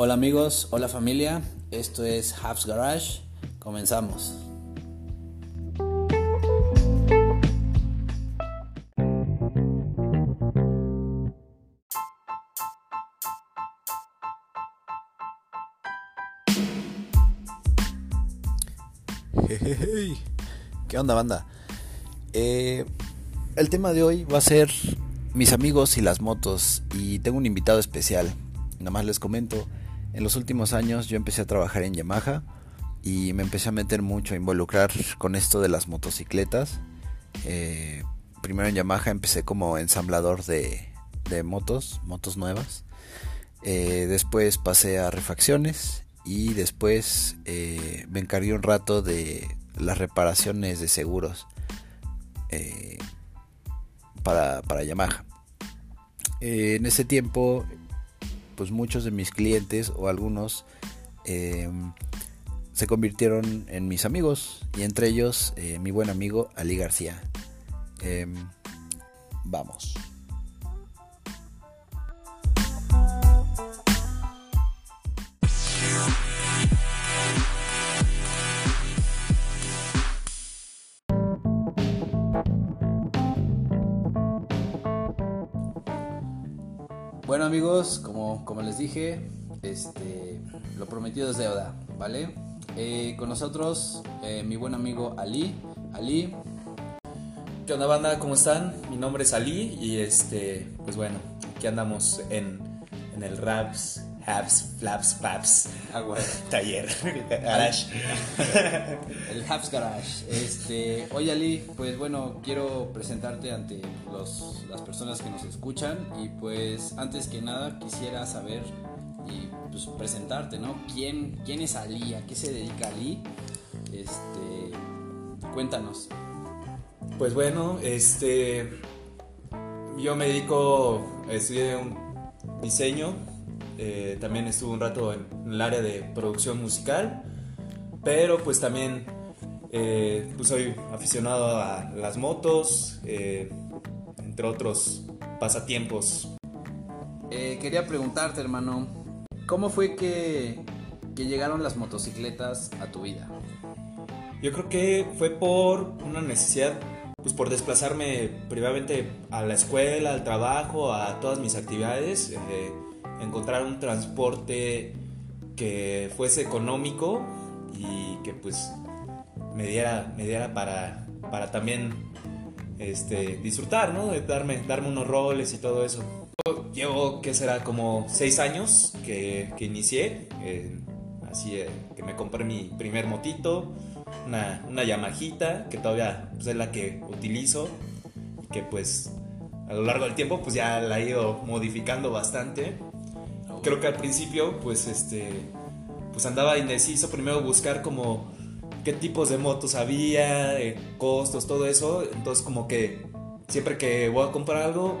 Hola amigos, hola familia, esto es Habs Garage, comenzamos. ¿Qué onda banda? Eh, el tema de hoy va a ser mis amigos y las motos y tengo un invitado especial. Nada más les comento, en los últimos años yo empecé a trabajar en Yamaha y me empecé a meter mucho, a involucrar con esto de las motocicletas. Eh, primero en Yamaha empecé como ensamblador de, motos, motos nuevas. Eh, después pasé a refacciones y después eh, me encargué un rato de las reparaciones de seguros para, para Yamaha. en ese tiempo pues muchos de mis clientes o algunos em, se convirtieron en mis amigos y entre ellos eh, mi buen amigo Ali García. Em, vamos. Amigos, como, como les dije, este, lo prometido es deuda, ¿vale? Eh, con nosotros eh, mi buen amigo Ali. Ali. ¿Qué onda banda? ¿Cómo están? Mi nombre es Ali y este, pues bueno, aquí andamos en, en el Raps Habs, Flaps, Paps. Ah, Taller. Garage. El Habs Garage. Este, oye Ali, pues bueno, quiero presentarte ante los, las personas que nos escuchan y pues antes que nada quisiera saber y pues presentarte, ¿no? ¿Quién, quién es Ali? ¿A qué se dedica Ali? Este, cuéntanos. Pues bueno, este, yo me dedico, estudié un diseño eh, también estuve un rato en, el área de producción musical, pero pues también eh, pues soy aficionado a las motos, eh, entre otros pasatiempos. quería preguntarte, hermano, ¿cómo fue que, que llegaron las motocicletas a tu vida? Yo creo que fue por una necesidad pues por desplazarme primeramente a la escuela, al trabajo, a todas mis actividades encontrar un transporte que fuese económico y que pues me diera, me diera para, para también este, disfrutar, ¿no? Darme, darme unos roles y todo eso. Llevo, ¿qué será? Como seis años que, que inicié, así eh, que me compré mi primer motito, una, una Yamahita, que todavía pues, es la que utilizo que pues a lo largo del tiempo pues ya la he ido modificando bastante creo que al principio, pues este, pues andaba indeciso primero buscar como qué tipos de motos había, eh, costos, todo eso. Entonces como que siempre que voy a comprar algo,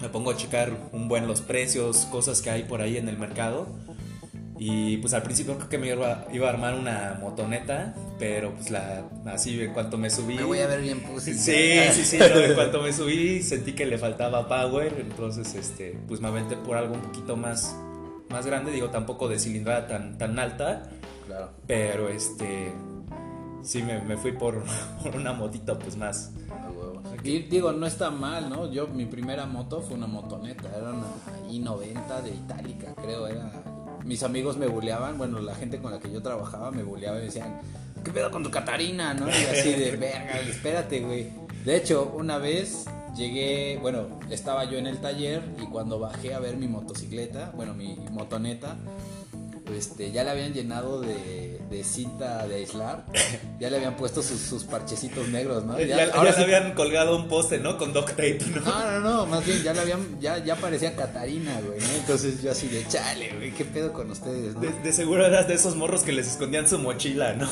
me pongo a checar un buen los precios, cosas que hay por ahí en el mercado. Y pues al principio creo que me iba, iba a armar una motoneta, pero pues la así en cuanto me subí. Me voy a ver bien pussy. Sí, sí, sí, en cuanto me subí sentí que le faltaba power, entonces este pues me aventé por algo un poquito más más grande, digo tampoco de cilindrada tan tan alta. Claro. Pero este sí me, me fui por, por, una motita pues más. Y digo, no está mal, ¿no? Yo mi primera moto fue una motoneta, era una i90 de Itálica, creo, era mis amigos me buleaban, bueno, la gente con la que yo trabajaba me buleaba y decían, ¿qué pedo con tu Catarina? ¿no? Y así de, verga, espérate, güey. De hecho, una vez llegué, bueno, estaba yo en el taller y cuando bajé a ver mi motocicleta, bueno, mi motoneta, este, ya le habían llenado de, de, cinta de aislar, ya le habían puesto sus, parchecitos negros, ¿no? Ya, ahora le habían colgado un poste, ¿no? Con duct tape, ¿no? No, no, no, más bien ya le habían, ya, ya parecía Catarina, güey, ¿no? Entonces yo así de, chale, güey, ¿qué pedo con ustedes, no? De, seguro eras de esos morros que les escondían su mochila, ¿no?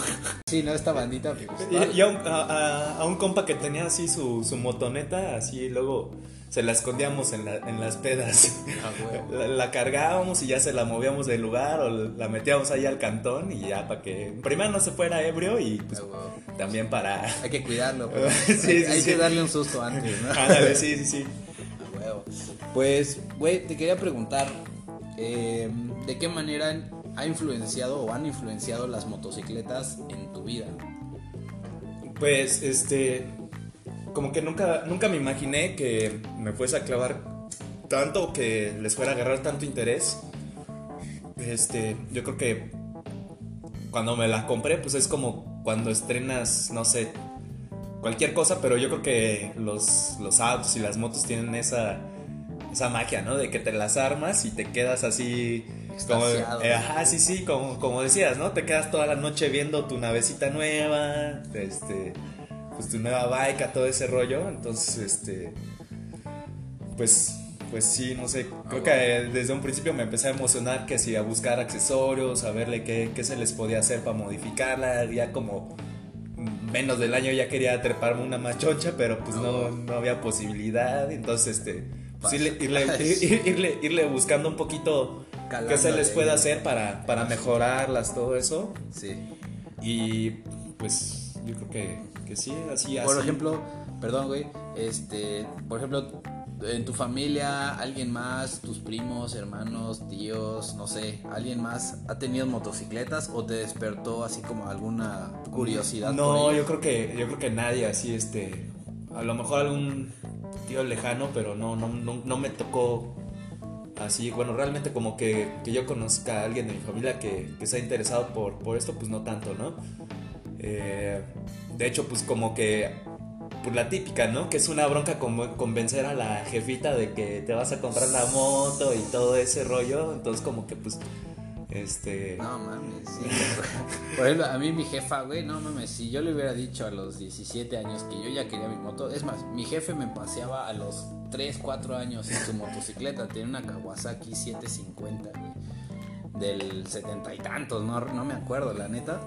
Sí, no, esta bandita. Pues, y, a, un, a, un, compa que tenía así su, su motoneta, así luego se la escondíamos en, en las pedas. Ah, la, cargábamos y ya se la movíamos del lugar o la metíamos ahí al cantón y ya para que primero no se fuera ebrio y pues ah, también para... Hay que cuidarlo. sí, hay, que darle un susto antes, ¿no? Ándale, sí, sí, sí. Pues, güey, te quería preguntar, eh, ¿de qué manera ha influenciado o han influenciado las motocicletas en tu vida? Pues, este, como que nunca, nunca me imaginé que me fuese a clavar tanto, que les fuera a agarrar tanto interés. Este, yo creo que cuando me la compré, pues es como cuando estrenas, no sé, cualquier cosa, pero yo creo que los, los autos y las motos tienen esa, esa magia, ¿no? De que te las armas y te quedas así... Como, eh, ajá, sí, sí, como, como decías, ¿no? Te quedas toda la noche viendo tu navecita nueva, este, pues tu nueva bike, todo ese rollo. Entonces, este, pues, pues sí, no sé, creo que desde un principio me empecé a emocionar que si a buscar accesorios, a verle qué, qué se les podía hacer para modificarla, ya como menos del año ya quería treparme una machoncha, pero pues no, no había posibilidad. Entonces, este, pues irle, irle, irle, buscando un poquito qué se les puede hacer para, para mejorarlas, todo eso. Sí. Y pues yo creo que, que sí, así, Por ejemplo, perdón, güey, este, por ejemplo, en tu familia, alguien más, tus primos, hermanos, tíos, no sé, alguien más ha tenido motocicletas o te despertó así como alguna curiosidad? No, yo creo que yo creo que nadie así este a lo mejor algún tío lejano, pero no no no, me tocó así, bueno, realmente como que, que, yo conozca a alguien de mi familia que, que se ha interesado por, por esto, pues no tanto, ¿no? Eh, de hecho, pues como que pues la típica, ¿no? Que es una bronca como convencer a la jefita de que te vas a comprar la moto y todo ese rollo. Entonces como que pues este. No mames, sí. Por a mí mi jefa, güey, no mames, si yo le hubiera dicho a los 17 años que yo ya quería mi moto, es más, mi jefe me paseaba a los 3, 4 años en su motocicleta, tiene una Kawasaki 750, güey, del setenta y tantos, no, no me acuerdo, la neta,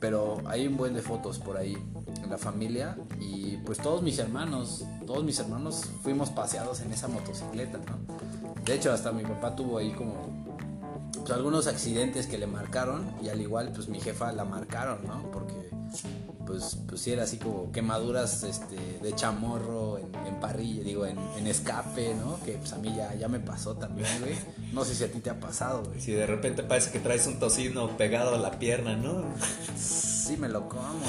pero hay un buen de fotos por ahí en la familia y pues todos mis hermanos, todos mis hermanos fuimos paseados en esa motocicleta, ¿no? De hecho, hasta mi papá tuvo ahí como pues, algunos accidentes que le marcaron y al igual pues mi jefa la marcaron, ¿no? Porque pues, pues sí era así como quemaduras este, de chamorro en, parrilla, digo, en, escape, ¿no? Que pues a mí ya, ya me pasó también, güey. No sé si a ti te ha pasado, güey. Si de repente parece que traes un tocino pegado a la pierna, ¿no? Sí, me lo como.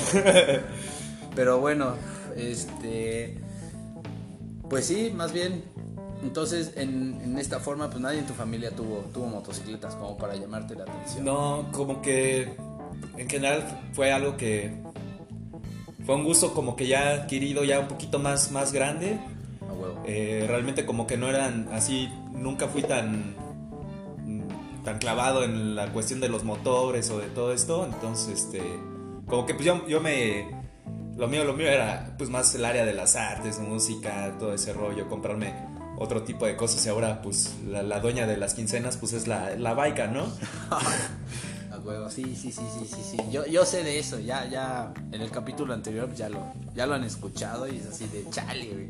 Pero bueno, este... Pues sí, más bien entonces, en, esta forma, pues nadie en tu familia tuvo, tuvo motocicletas como para llamarte la atención. No, como que en general fue algo que fue un gusto como que ya adquirido ya un poquito más, más grande. eh, realmente como que no eran así, nunca fui tan, tan clavado en la cuestión de los motores o de todo esto. Entonces, este, como que pues yo, yo me... Lo mío, lo mío era pues más el área de las artes, música, todo ese rollo, comprarme otro tipo de cosas y ahora pues la, dueña de las quincenas pues es la, la baica, ¿no? Sí, sí, sí, sí, sí, sí. Yo, yo sé de eso, ya, ya en el capítulo anterior ya lo, ya lo han escuchado y es así de chale, güey.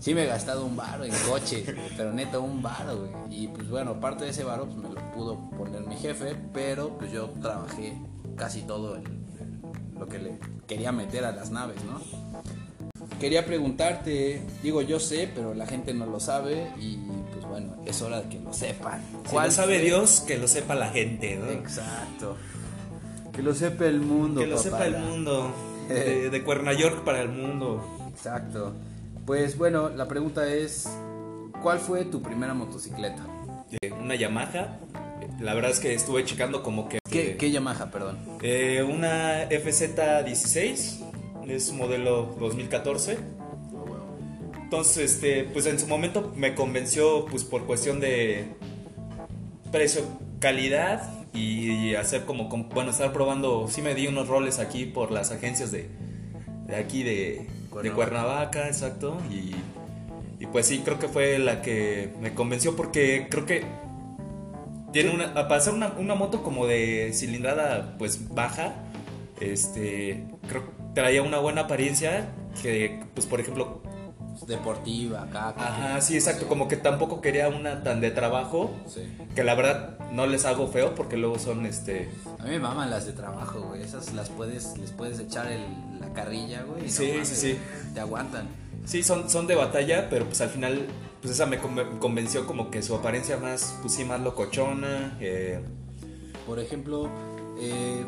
Sí me he gastado un bar en coche, pero neta un bar, güey. Y pues bueno, parte de ese bar pues me lo pudo poner mi jefe, pero pues yo trabajé casi todo lo que le quería meter a las naves, ¿no? quería preguntarte, digo yo sé, pero la gente no lo sabe y pues bueno, es hora de que lo sepan. ¿Cuál sabe Dios, que lo sepa la gente, ¿no? Exacto. Que lo sepa el mundo. Que lo sepa el mundo. De, de York para el mundo. Exacto. Pues bueno, la pregunta es, ¿cuál fue tu primera motocicleta? una Yamaha. La verdad es que estuve checando como que... ¿Qué, ¿qué Yamaha, perdón? Eh, una FZ16 es modelo 2014. Entonces, este, pues en su momento me convenció, pues por cuestión de precio, calidad y hacer como, bueno, estar probando, sí me di unos roles aquí por las agencias de, de aquí de Cuernavaca, de Cuernavaca. Exacto, y, y, pues sí, creo que fue la que me convenció porque creo que tiene una, para hacer una, una moto como de cilindrada pues baja, este, creo que traía una buena apariencia que, pues por ejemplo... Deportiva, acá. Ajá, sí, exacto. Como que tampoco quería una tan de trabajo. Que la verdad no les hago feo porque luego son este. A mí me maman las de trabajo, güey. Esas las puedes, les puedes echar el, la carrilla, güey. Sí, sí, sí. Te aguantan. Sí, son, son de batalla, pero pues al final pues esa me convenció como que su apariencia más, pues sí, más locochona. Eh. Por ejemplo, eh,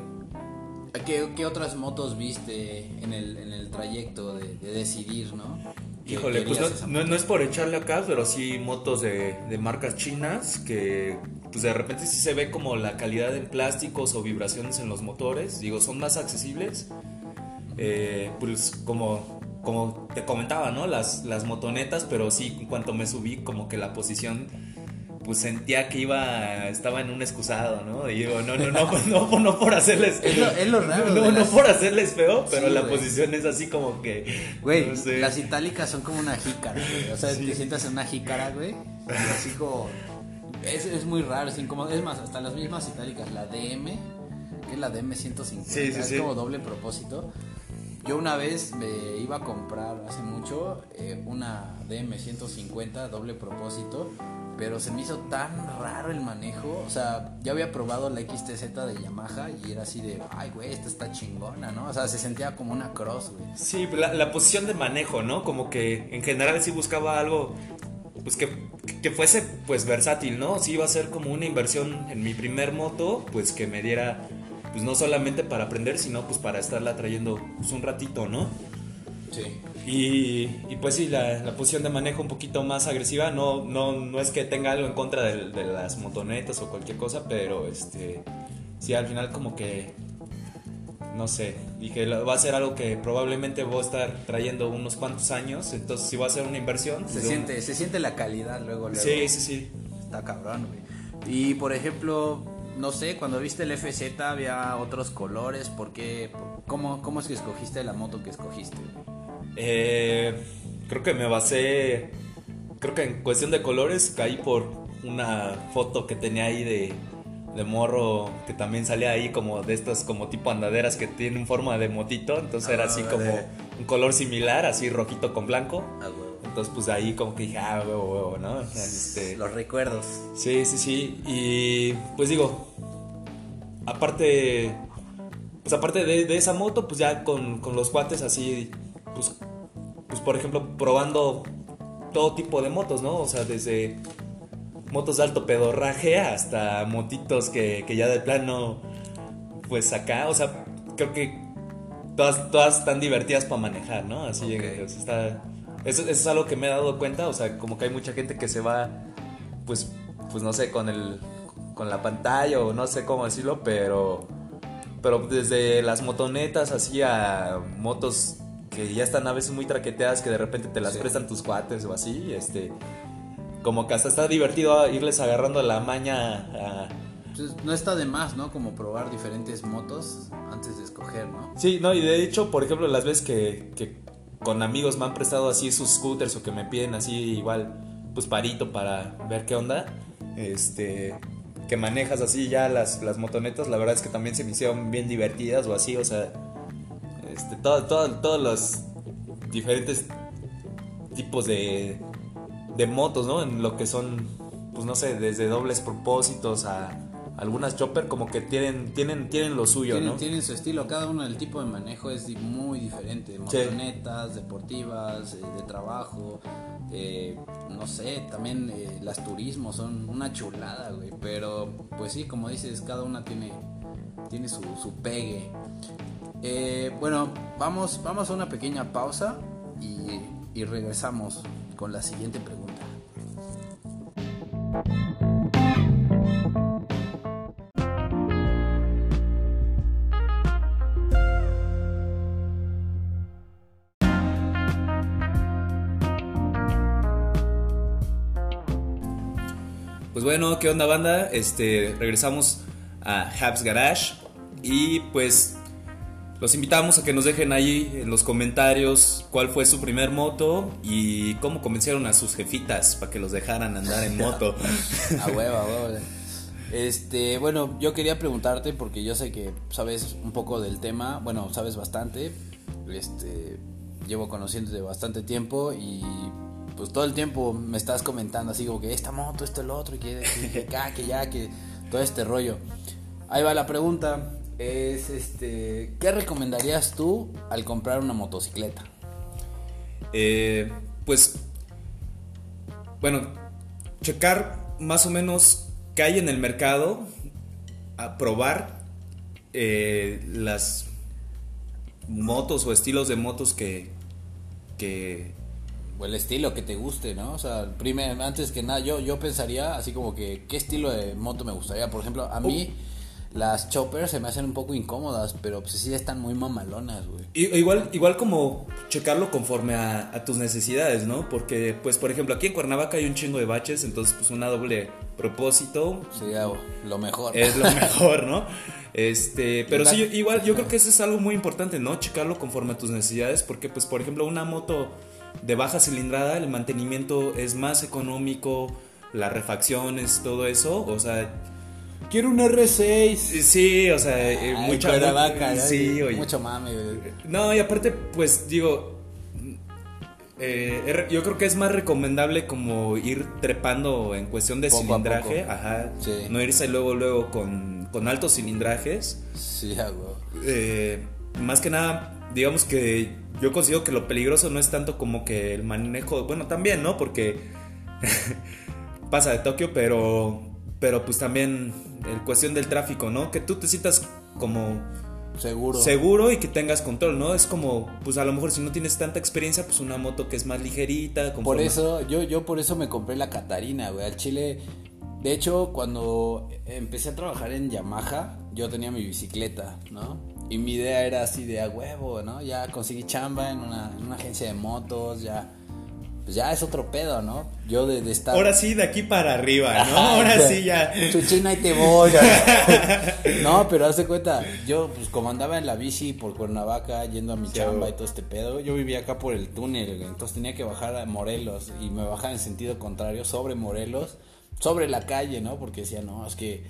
¿qué, otras motos viste en el, en el trayecto de, decidir, no? Híjole, pues no, es por echarle acá, pero sí motos de, de, marcas chinas que pues de repente sí se ve como la calidad en plásticos o vibraciones en los motores. Digo, son más accesibles. Eh, pues como como te comentaba, ¿no? Las, las motonetas, pero sí, en cuanto me subí, como que la posición, pues sentía que iba, estaba en un excusado, ¿no? Y digo, no, no, no, no, no, por hacerles. Es lo, es lo raro. No, no por hacerles feo, pero la posición es así como que. Güey, las itálicas son como una jícara, güey. O sea, te sientas en una jícara, güey. así como. Es, es muy raro, es incómodo. Es más, hasta las mismas itálicas, la DM, que es la DM 150, sí, sí, es como doble propósito yo una vez me iba a comprar hace mucho eh, una DM150 doble propósito, pero se me hizo tan raro el manejo. O sea, ya había probado la XTZ de Yamaha y era así de, ay, güey, esta está chingona, ¿no? O sea, se sentía como una cross, güey. Sí, la, la posición de manejo, ¿no? Como que en general sí buscaba algo pues que, que, fuese pues versátil, ¿no? Si iba a ser como una inversión en mi primer moto, pues que me diera pues no solamente para aprender, sino pues para estarla trayendo pues, un ratito, ¿no? Sí. Y, y pues sí, la, la, posición de manejo un poquito más agresiva, no, no, no es que tenga algo en contra de, de, las motonetas o cualquier cosa, pero este, sí, al final como que, no sé, dije, va a ser algo que probablemente voy a estar trayendo unos cuantos años, entonces si va a ser una inversión. Se, siente, se siente la calidad luego, luego. Sí, sí, sí. Está cabrón, güey. Y por ejemplo, no sé, cuando viste el FZ había otros colores, ¿por qué? ¿Cómo, cómo es que escogiste la moto que escogiste? Eh, creo que me basé, creo que en cuestión de colores caí por una foto que tenía ahí de, de morro que también salía ahí como de estas como tipo andaderas que tienen forma de motito, entonces era así ah, como un color similar, así rojito con blanco. Ah, entonces, pues ahí como que dije, ah, huevo, huevo, ¿no? Este, Los recuerdos. Sí, sí, sí. Y pues digo, aparte, pues aparte de, esa moto, pues ya con, los guantes así, pues, pues por ejemplo, probando todo tipo de motos, ¿no? O sea, desde motos de alto pedorraje hasta motitos que, ya de plano, pues acá, o sea, creo que todas, todas están divertidas para manejar, ¿no? Así, está eso, es algo que me he dado cuenta, o sea, como que hay mucha gente que se va, pues, pues no sé, con el, con la pantalla o no sé cómo decirlo, pero, pero desde las motonetas así a motos que ya están a veces muy traqueteadas que de repente te las prestan tus cuates o así, este, como que hasta está divertido irles agarrando la maña a pues, no está de más, ¿no? Como probar diferentes motos antes de escoger, ¿no? Sí, no, y de hecho, por ejemplo, las veces que, que con amigos me han prestado así sus scooters o que me piden así igual, pues parito para ver qué onda. Este, que manejas así ya las, las motonetas, la verdad es que también se me hicieron bien divertidas o así, o sea, este, todo, todos los diferentes tipos de, de motos, ¿no? En lo que son, pues no sé, desde dobles propósitos a algunas chopper como que tienen tienen tienen lo suyo, tienen, ¿no? Tienen su estilo, cada uno del tipo de manejo es muy diferente, motonetas, deportivas, eh, de trabajo, eh, no sé, también eh, las turismos son una chulada, güey, pero pues sí, como dices, cada una tiene tiene su, su pegue. Bueno, vamos vamos a una pequeña pausa y, y regresamos con la siguiente pregunta. bueno, ¿qué onda banda? Este, regresamos a Habs Garage y pues los invitamos a que nos dejen ahí en los comentarios cuál fue su primer moto y cómo convencieron a sus jefitas para que los dejaran andar en moto. a huevo, a huevo. Este, bueno, yo quería preguntarte porque yo sé que sabes un poco del tema, bueno, sabes bastante. Este, llevo conociéndote bastante tiempo y pues todo el tiempo me estás comentando así como que esta moto, esto, el otro, y que, que, que ya, que todo este rollo. Ahí va la pregunta, es este, ¿qué recomendarías tú al comprar una motocicleta? Eh, pues bueno, checar más o menos qué hay en el mercado, a probar eh, las motos o estilos de motos que, que o el estilo que te guste, ¿no? O sea, primero, antes que nada, yo, yo pensaría así como que, ¿qué estilo de moto me gustaría? Por ejemplo, a mí uh. Las choppers se me hacen un poco incómodas, pero pues sí están muy mamalonas, güey. Igual, igual como checarlo conforme a, a, tus necesidades, ¿no? Porque, pues, por ejemplo, aquí en Cuernavaca hay un chingo de baches, entonces, pues, una doble propósito. Sería lo mejor. Es lo mejor, ¿no? Este, pero sí, igual, yo creo que eso es algo muy importante, ¿no? Checarlo conforme a tus necesidades, porque, pues, por ejemplo, una moto de baja cilindrada, el mantenimiento es más económico, las refacciones, todo eso, o sea... Quiero un R6. Sí, o sea, eh, mucha vaca, sí, oye. Mucho mame. No, y aparte, pues digo, eh, yo creo que es más recomendable como ir trepando en cuestión de cilindraje, ajá, no irse luego luego con, con altos cilindrajes. Sí, hago. Eh, más que nada, digamos que yo considero que lo peligroso no es tanto como que el manejo, bueno, también, ¿no? Porque pasa de Tokio, pero, pero pues también el cuestión del tráfico, ¿no? Que tú te sientas como seguro. Seguro y que tengas control, ¿no? Es como, pues a lo mejor si no tienes tanta experiencia, pues una moto que es más ligerita. Por eso, yo, yo por eso me compré la Catarina, güey. Al Chile, de hecho, cuando empecé a trabajar en Yamaha, yo tenía mi bicicleta, ¿no? Y mi idea era así de a huevo, ¿no? Ya conseguí chamba en una, en una agencia de motos, ya. Pues ya es otro pedo, ¿no? Yo de, estar. Ahora sí, de aquí para arriba, ¿no? Ahora sí ya. Chuchina y te voy. no, pero haz de cuenta, yo pues como andaba en la bici por Cuernavaca yendo a mi chamba y todo este pedo, yo vivía acá por el túnel, entonces tenía que bajar a Morelos y me bajaba en sentido contrario sobre Morelos, sobre la calle, ¿no? Porque decía, no, es que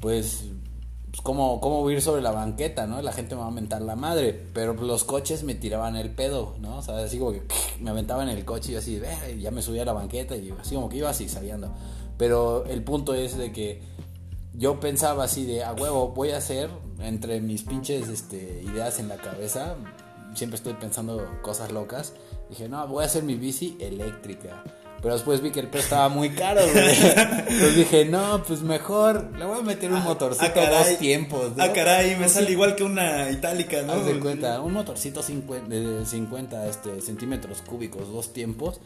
pues pues, ¿cómo, cómo ir sobre la banqueta, ¿no? La gente me va a mentar la madre, pero los coches me tiraban el pedo, ¿no? O sea, así como que me aventaban en el coche y así, y ya me subía a la banqueta y así como que iba así saliendo. Pero el punto es de que yo pensaba así de, a huevo, voy a hacer, entre mis pinches este, ideas en la cabeza, siempre estoy pensando cosas locas, dije, no, voy a hacer mi bici eléctrica. Pero después vi que el precio estaba muy caro, güey. Entonces dije, no, pues mejor le voy a meter un ah, motorcito a dos tiempos. ¿no? Ah, caray, me sale igual que una itálica, ¿no? Haz de cuenta, un motorcito de 50 este, centímetros cúbicos, dos tiempos.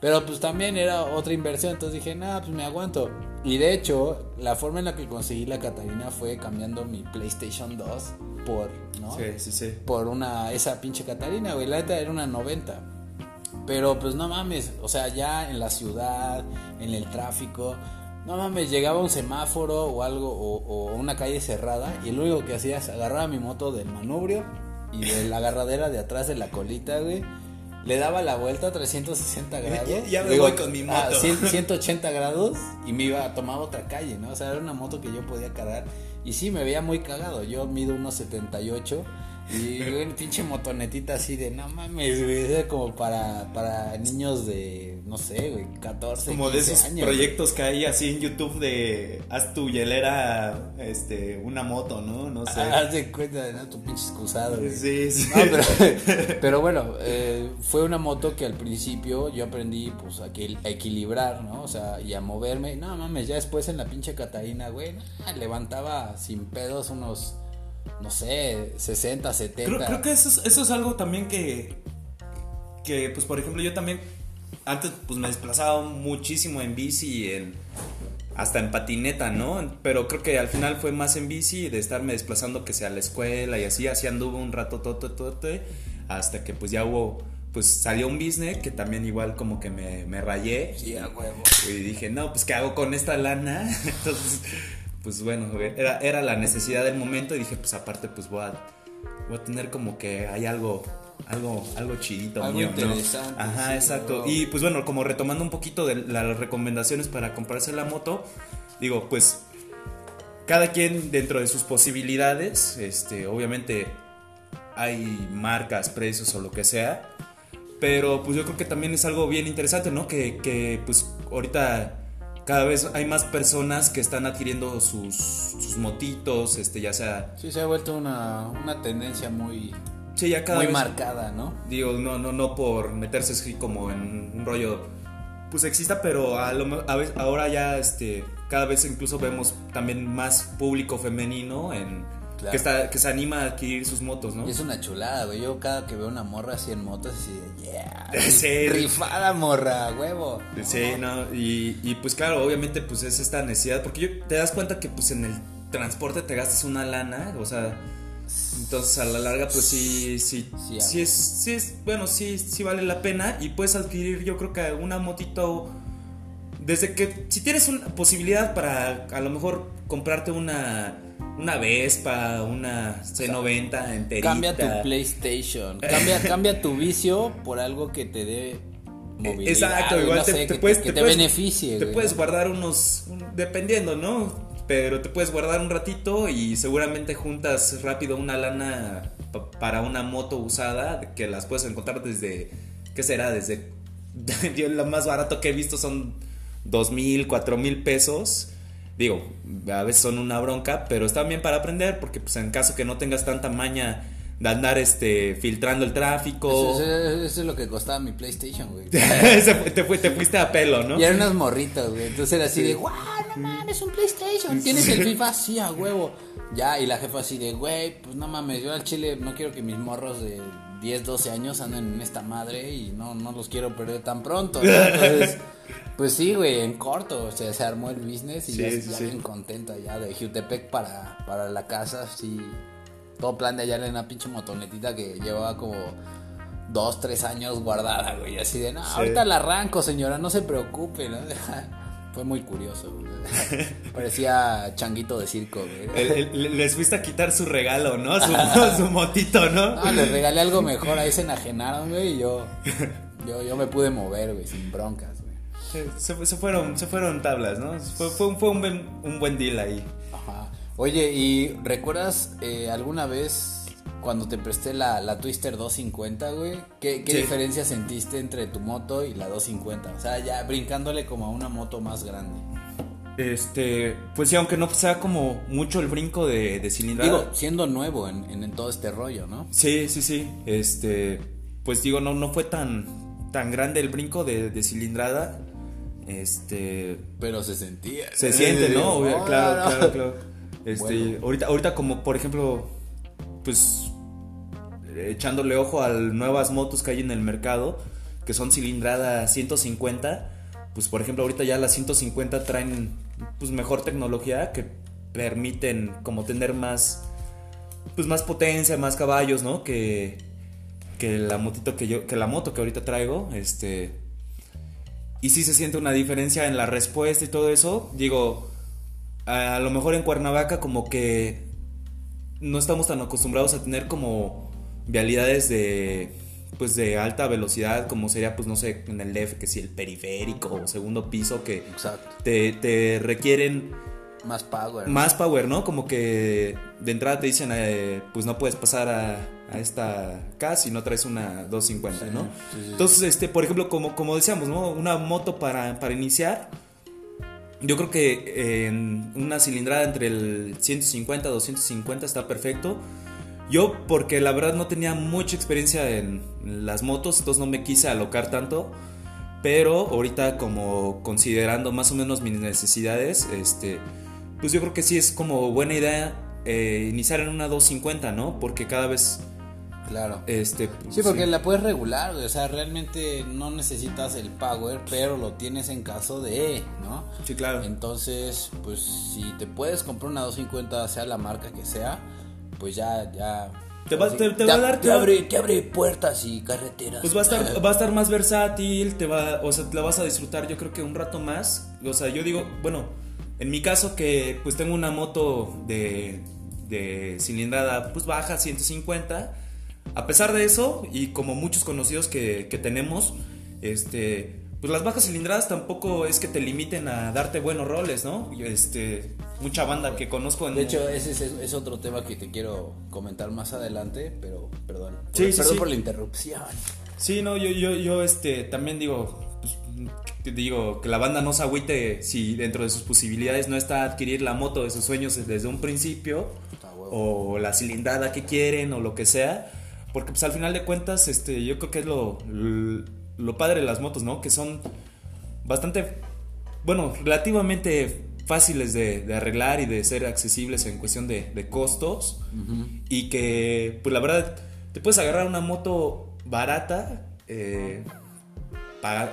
Pero pues también era otra inversión, entonces dije, nada, pues me aguanto. Y de hecho, la forma en la que conseguí la Catarina fue cambiando mi PlayStation 2 por, ¿no? Sí, sí, sí. Por una, esa pinche Catarina, güey. La neta era una 90. Pero pues no mames, o sea, ya en la ciudad, en el tráfico, no mames, llegaba un semáforo o algo, o, una calle cerrada, y lo único que hacía es agarrar mi moto del manubrio y de la agarradera de atrás de la colita, güey. Le daba la vuelta a 360 grados. Ya, me voy con mi moto. 180 grados y me iba a tomar otra calle, ¿no? O sea, era una moto que yo podía cargar. Y sí, me veía muy cagado. Yo mido unos 78 y una pinche motonetita así de, no mames, güey, es como para, para niños de, no sé, güey, 14, Como de esos proyectos que hay así en YouTube de, haz tu hielera, este, una moto, ¿no? No sé. Haz de cuenta, ¿no? Tu pinche excusado, güey. Sí, sí. pero, bueno, eh, fue una moto que al principio yo aprendí, pues, a, a, equilibrar, ¿no? O sea, y a moverme. No mames, ya después en la pinche Catarina, güey, levantaba sin pedos unos no sé, 60, 70. Creo, que eso es, eso es algo también que, que, pues por ejemplo, yo también antes pues me desplazaba muchísimo en bici, en, hasta en patineta, ¿no? Pero creo que al final fue más en bici de estarme desplazando que sea a la escuela y así, así anduve un rato, todo, todo, todo, hasta que pues ya hubo, pues salió un business que también igual como que me, me rayé. Sí, a huevo. Y dije, no, pues ¿qué hago con esta lana? Entonces pues bueno, era, era la necesidad del momento y dije, pues aparte, pues voy a, voy a tener como que hay algo algo, algo chidito algo interesante. Ajá, exacto. Y pues bueno, como retomando un poquito de las recomendaciones para comprarse la moto, digo, pues cada quien dentro de sus posibilidades, este, obviamente hay marcas, precios o lo que sea, pero pues yo creo que también es algo bien interesante, ¿no? Que, que pues ahorita cada vez hay más personas que están adquiriendo sus, sus motitos, este, ya sea... Sí, se ha vuelto una, una tendencia muy, sí, ya cada muy marcada, ¿no? Digo, no, no, no por meterse así como en un rollo pues exista, pero a lo, a veces, ahora ya este cada vez incluso vemos también más público femenino en que, está, que se anima a adquirir sus motos, ¿no? Y es una chulada, güey. Yo cada que veo una morra así en motos, así de, yeah, rifada morra, huevo. Sí, no, y, y, pues claro, obviamente pues es esta necesidad, porque yo, te das cuenta que pues en el transporte te gastas una lana, o sea, entonces a la larga pues sí, sí, sí, sí es, sí es, bueno, sí, sí vale la pena y puedes adquirir yo creo que una motito desde que si tienes una posibilidad para a lo mejor comprarte una una Vespa, una C90 enterita. Cambia tu PlayStation, cambia, cambia tu vicio por algo que te dé movilidad. Exacto, igual te, puedes, te, beneficie. Te puedes guardar unos, dependiendo, ¿no? Pero te puedes guardar un ratito y seguramente juntas rápido una lana para una moto usada que las puedes encontrar desde, ¿qué será? Desde, yo lo más barato que he visto son dos mil, cuatro mil pesos digo, a veces son una bronca, pero están bien para aprender porque pues en caso que no tengas tanta maña de andar este filtrando el tráfico. Eso, es lo que costaba mi PlayStation, güey. te, fuiste a pelo, ¿no? Y eran unas morritas, güey. Entonces era así de, ¡guau! No mames, un PlayStation. Tienes el FIFA así a huevo. Ya, y la jefa así de, güey, pues no mames, yo al chile no quiero que mis morros de 10, 12 años anden en esta madre y no, no los quiero perder tan pronto. Entonces. Pues sí, güey, en corto, o sea, se armó el business y ya, bien contenta ya de Jutepec para, para la casa, sí. Todo plan de hallarle una pinche motonetita que llevaba como dos, tres años guardada, güey. Así de, no, ahorita la arranco, señora, no se preocupe, ¿no? Fue muy curioso, güey. Parecía changuito de circo, güey. les fuiste a quitar su regalo, ¿no? Su, su motito, ¿no? No, les regalé algo mejor, ahí se enajenaron, güey, y yo, yo, yo me pude mover, güey, sin broncas se, fueron, se fueron tablas, ¿no? Fue, fue, un, buen, un buen deal ahí. Ajá. Oye, ¿y recuerdas eh, alguna vez cuando te presté la, la Twister 250, güey? ¿Qué, diferencia sentiste entre tu moto y la 250? O sea, ya brincándole como a una moto más grande. Este, pues sí, aunque no sea como mucho el brinco de, de cilindrada. Digo, siendo nuevo en, en, todo este rollo, ¿no? Sí, sí, sí. Este, pues digo, no, no fue tan, tan grande el brinco de, de cilindrada. Este. Pero se sentía. Se siente, ¿no? claro, claro, claro. Este, ahorita, ahorita como por ejemplo, pues echándole ojo a nuevas motos que hay en el mercado, que son cilindrada 150, pues por ejemplo ahorita ya las 150 traen pues mejor tecnología que permiten como tener más pues más potencia, más caballos, ¿no? Que que la motito que yo que la moto que ahorita traigo, este y sí se siente una diferencia en la respuesta y todo eso. Digo, a lo mejor en Cuernavaca como que no estamos tan acostumbrados a tener como vialidades de pues de alta velocidad como sería pues no sé en el DF que si el periférico o segundo piso que Te, te requieren más power. Más power, ¿no? Como que de entrada te dicen, eh, pues no puedes pasar a, a esta K si no traes una 250, ¿no? Entonces, este, por ejemplo, como, como decíamos, ¿no? Una moto para, para iniciar. Yo creo que en una cilindrada entre el 150 250 está perfecto. Yo, porque la verdad no tenía mucha experiencia en las motos, entonces no me quise alocar tanto. Pero ahorita, como considerando más o menos mis necesidades, este pues yo creo que sí es como buena idea eh, iniciar en una 250, ¿no? Porque cada vez... Claro. Este, sí, porque la puedes regular, o sea, realmente no necesitas el power, pero lo tienes en caso de, ¿no? Sí, claro. Entonces, pues si te puedes comprar una 250, sea la marca que sea, pues ya, ya te va, te, va a dar. Te abre, te abre puertas y carreteras. Pues va a estar, va a estar más versátil, te va, o sea, la vas a disfrutar yo creo que un rato más. O sea, yo digo, bueno, en mi caso que pues tengo una moto de, de cilindrada pues baja, 150. A pesar de eso, y como muchos conocidos que, que tenemos, este, pues las bajas cilindradas tampoco es que te limiten a darte buenos roles, ¿no? Este, mucha banda que conozco. En... De hecho, ese es, otro tema que te quiero comentar más adelante, pero perdón. Sí, perdón por la interrupción. Sí, no, yo, yo, yo este, también digo, digo, que la banda no se agüite si dentro de sus posibilidades no está adquirir la moto de sus sueños desde un principio, o la cilindrada que quieren, o lo que sea, porque pues al final de cuentas, este, yo creo que es lo, lo padre de las motos, ¿no? Que son bastante, bueno, relativamente fáciles de, arreglar y de ser accesibles en cuestión de, costos. Y que, pues la verdad, te puedes agarrar una moto barata, eh,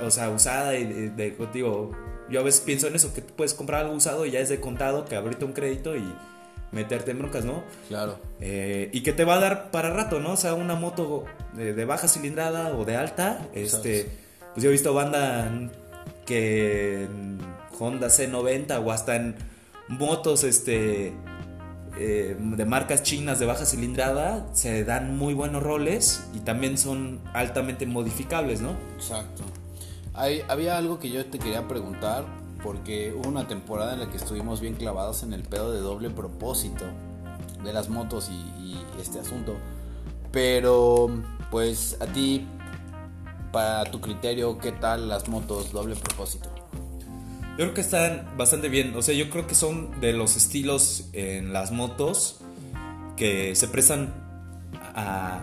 o sea, usada y de, digo, yo a veces pienso en eso, que puedes comprar algo usado y ya es de contado, que abrirte un crédito y meterte en broncas, ¿no? Claro. Eh, y que te va a dar para rato, ¿no? O sea, una moto de, baja cilindrada o de alta, este, pues yo he visto banda que Honda C90 o hasta en motos este eh, de marcas chinas de baja cilindrada se dan muy buenos roles y también son altamente modificables, ¿no? Exacto. Hay, había algo que yo te quería preguntar porque hubo una temporada en la que estuvimos bien clavados en el pedo de doble propósito de las motos y, y este asunto. Pero pues a ti, para tu criterio, ¿qué tal las motos doble propósito? Yo creo que están bastante bien. O sea, yo creo que son de los estilos en las motos que se prestan a.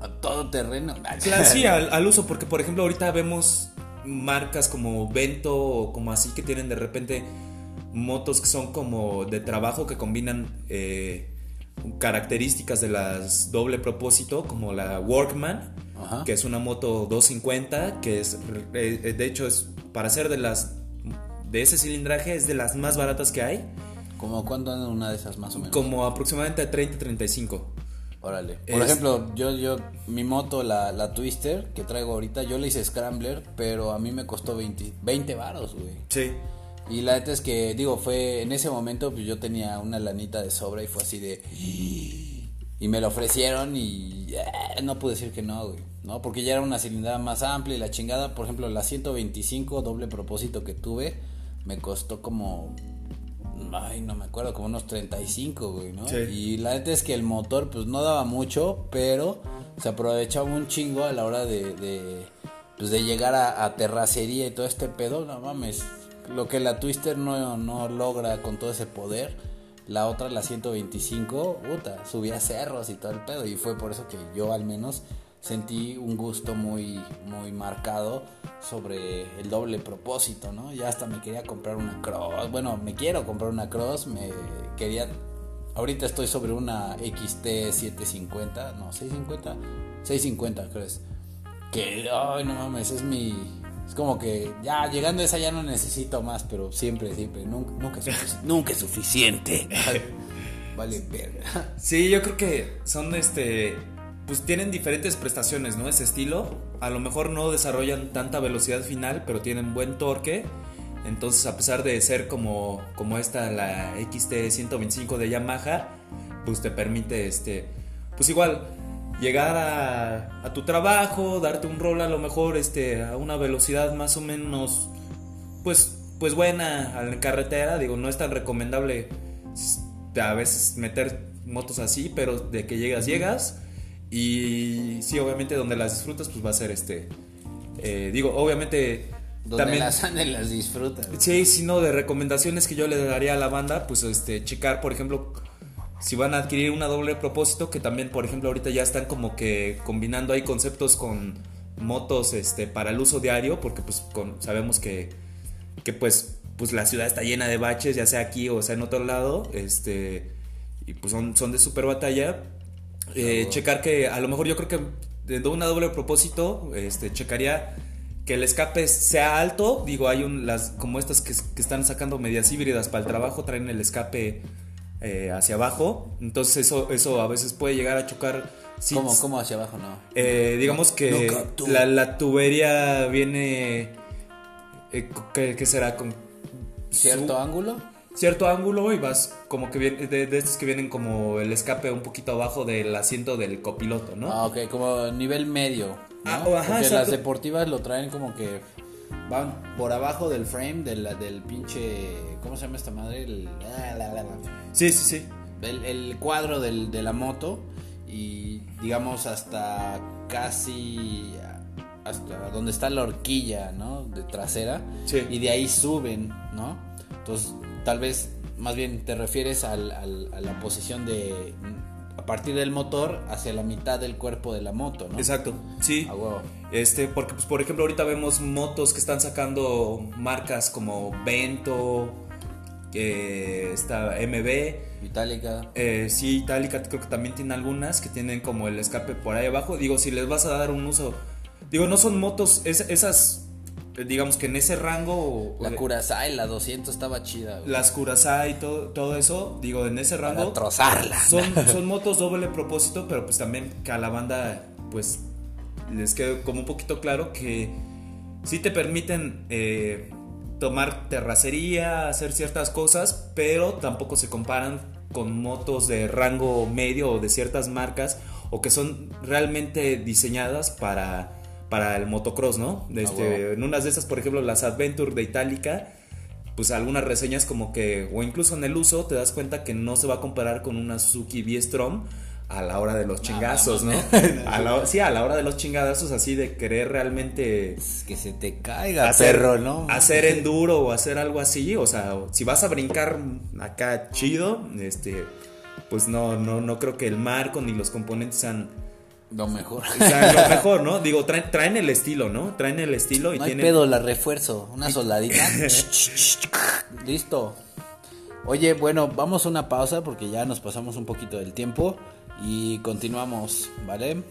A todo terreno. sí, al, uso, porque por ejemplo, ahorita vemos marcas como Vento o como así que tienen de repente motos que son como de trabajo que combinan eh, características de las doble propósito, como la Workman, que es una moto 250, que es, eh, de hecho, es para ser de las de ese cilindraje es de las más baratas que hay. ¿Como cuánto anda una de esas más o menos? Como aproximadamente 30, 35. Órale. Por ejemplo, yo, yo, mi moto, la, la, Twister que traigo ahorita, yo le hice Scrambler, pero a mí me costó 20, 20 varos, güey. Sí. Y la neta es que, digo, fue en ese momento, pues yo tenía una lanita de sobra y fue así de. Y me lo ofrecieron y eh, no pude decir que no, güey. ¿No? Porque ya era una cilindrada más amplia y la chingada, por ejemplo, la 125 doble propósito que tuve me costó como ay, no me acuerdo, como unos 35, güey, ¿no? Y la neta es que el motor, pues no daba mucho, pero se aprovechaba un chingo a la hora de, de pues de llegar a, terracería y todo este pedo, no mames. Lo que la Twister no, no logra con todo ese poder, la otra, la 125, puta, subía cerros y todo el pedo. Y fue por eso que yo al menos sentí un gusto muy, muy marcado sobre el doble propósito, ¿no? Ya hasta me quería comprar una cross, bueno, me quiero comprar una cross, me quería, ahorita estoy sobre una XT 750, no, 650, 650 crees, que, ay, no mames, es mi, es como que ya llegando a esa ya no necesito más, pero siempre, siempre, nunca, nunca, es, nunca es suficiente. vale, verga. Sí, yo creo que son este pues tienen diferentes prestaciones, ¿no? Ese estilo. A lo mejor no desarrollan tanta velocidad final, pero tienen buen torque. Entonces, a pesar de ser como, como esta, la XT125 de Yamaha, pues te permite, este, pues igual, llegar a, a, tu trabajo, darte un rol a lo mejor este, a una velocidad más o menos, pues, pues buena en carretera. Digo, no es tan recomendable a veces meter motos así, pero de que llegas, llegas. Y sí, obviamente donde las disfrutas, pues va a ser este. Eh, digo, obviamente. Donde también, las andan las disfrutas. Sí, sí, no, de recomendaciones que yo le daría a la banda, pues este, checar, por ejemplo, si van a adquirir una doble propósito, que también, por ejemplo, ahorita ya están como que combinando ahí conceptos con motos este, para el uso diario, porque pues sabemos que, que pues, pues la ciudad está llena de baches, ya sea aquí o sea en otro lado, este, y pues son, son de super batalla, eh, checar que a lo mejor yo creo que de una doble propósito, este, checaría que el escape sea alto. Digo, hay un, las como estas que, están sacando medias híbridas para el trabajo, traen el escape eh, hacia abajo. Entonces eso, eso a veces puede llegar a chocar. ¿Cómo, hacia abajo? No. Eh, digamos que la, tubería viene... ¿qué, será? ¿Con cierto ángulo? Cierto ángulo y vas como que viene, de, estos que vienen como el escape un poquito abajo del asiento del copiloto, ¿no? Ah, ok, como nivel medio. Ah, ajá, Porque las deportivas lo traen como que van por abajo del frame del, del pinche. ¿Cómo se llama esta madre? El, sí, sí, sí. El, cuadro del, de la moto y digamos hasta casi hasta donde está la horquilla, ¿no? De trasera. Sí. Y de ahí suben, ¿no? Entonces tal vez más bien te refieres al, a la posición de a partir del motor hacia la mitad del cuerpo de la moto, ¿no? Exacto, sí. A huevo. Este, porque, pues, por ejemplo, ahorita vemos motos que están sacando marcas como Vento, eh, está MB. Itálica. Eh, sí, Itálica creo que también tiene algunas que tienen como el escape por ahí abajo. Digo, si les vas a dar un uso. Digo, no son motos, es- esas, digamos que en ese rango. La Curaçao, la 200 estaba chida, güey. Las Curaçao y todo, todo eso, digo, en ese rango. Para trozarla. Son, son motos doble propósito, pero pues también que a la banda, pues, les quede como un poquito claro que sí te permiten eh, tomar terracería, hacer ciertas cosas, pero tampoco se comparan con motos de rango medio o de ciertas marcas o que son realmente diseñadas para, para el motocross, ¿no? Este, huevo. en unas de esas, por ejemplo, las Adventure de Itálica, pues algunas reseñas como que, o incluso en el uso, te das cuenta que no se va a comparar con una Suzuki V-Strom a la hora de los chingazos, ¿no? A la, sí, a la hora de los chingazos, así de querer realmente Que se te caiga, hacer, perro, ¿no? hacer enduro o hacer algo así, o sea, si vas a brincar acá chido, este, pues no, no, no creo que el marco ni los componentes sean, Lo mejor. lo mejor, ¿no? Digo, traen, traen el estilo, ¿no? Traen el estilo y No hay tienen... pedo, la refuerzo. Una soldadita. Listo. Oye, bueno, vamos a una pausa porque ya nos pasamos un poquito del tiempo y continuamos, ¿vale?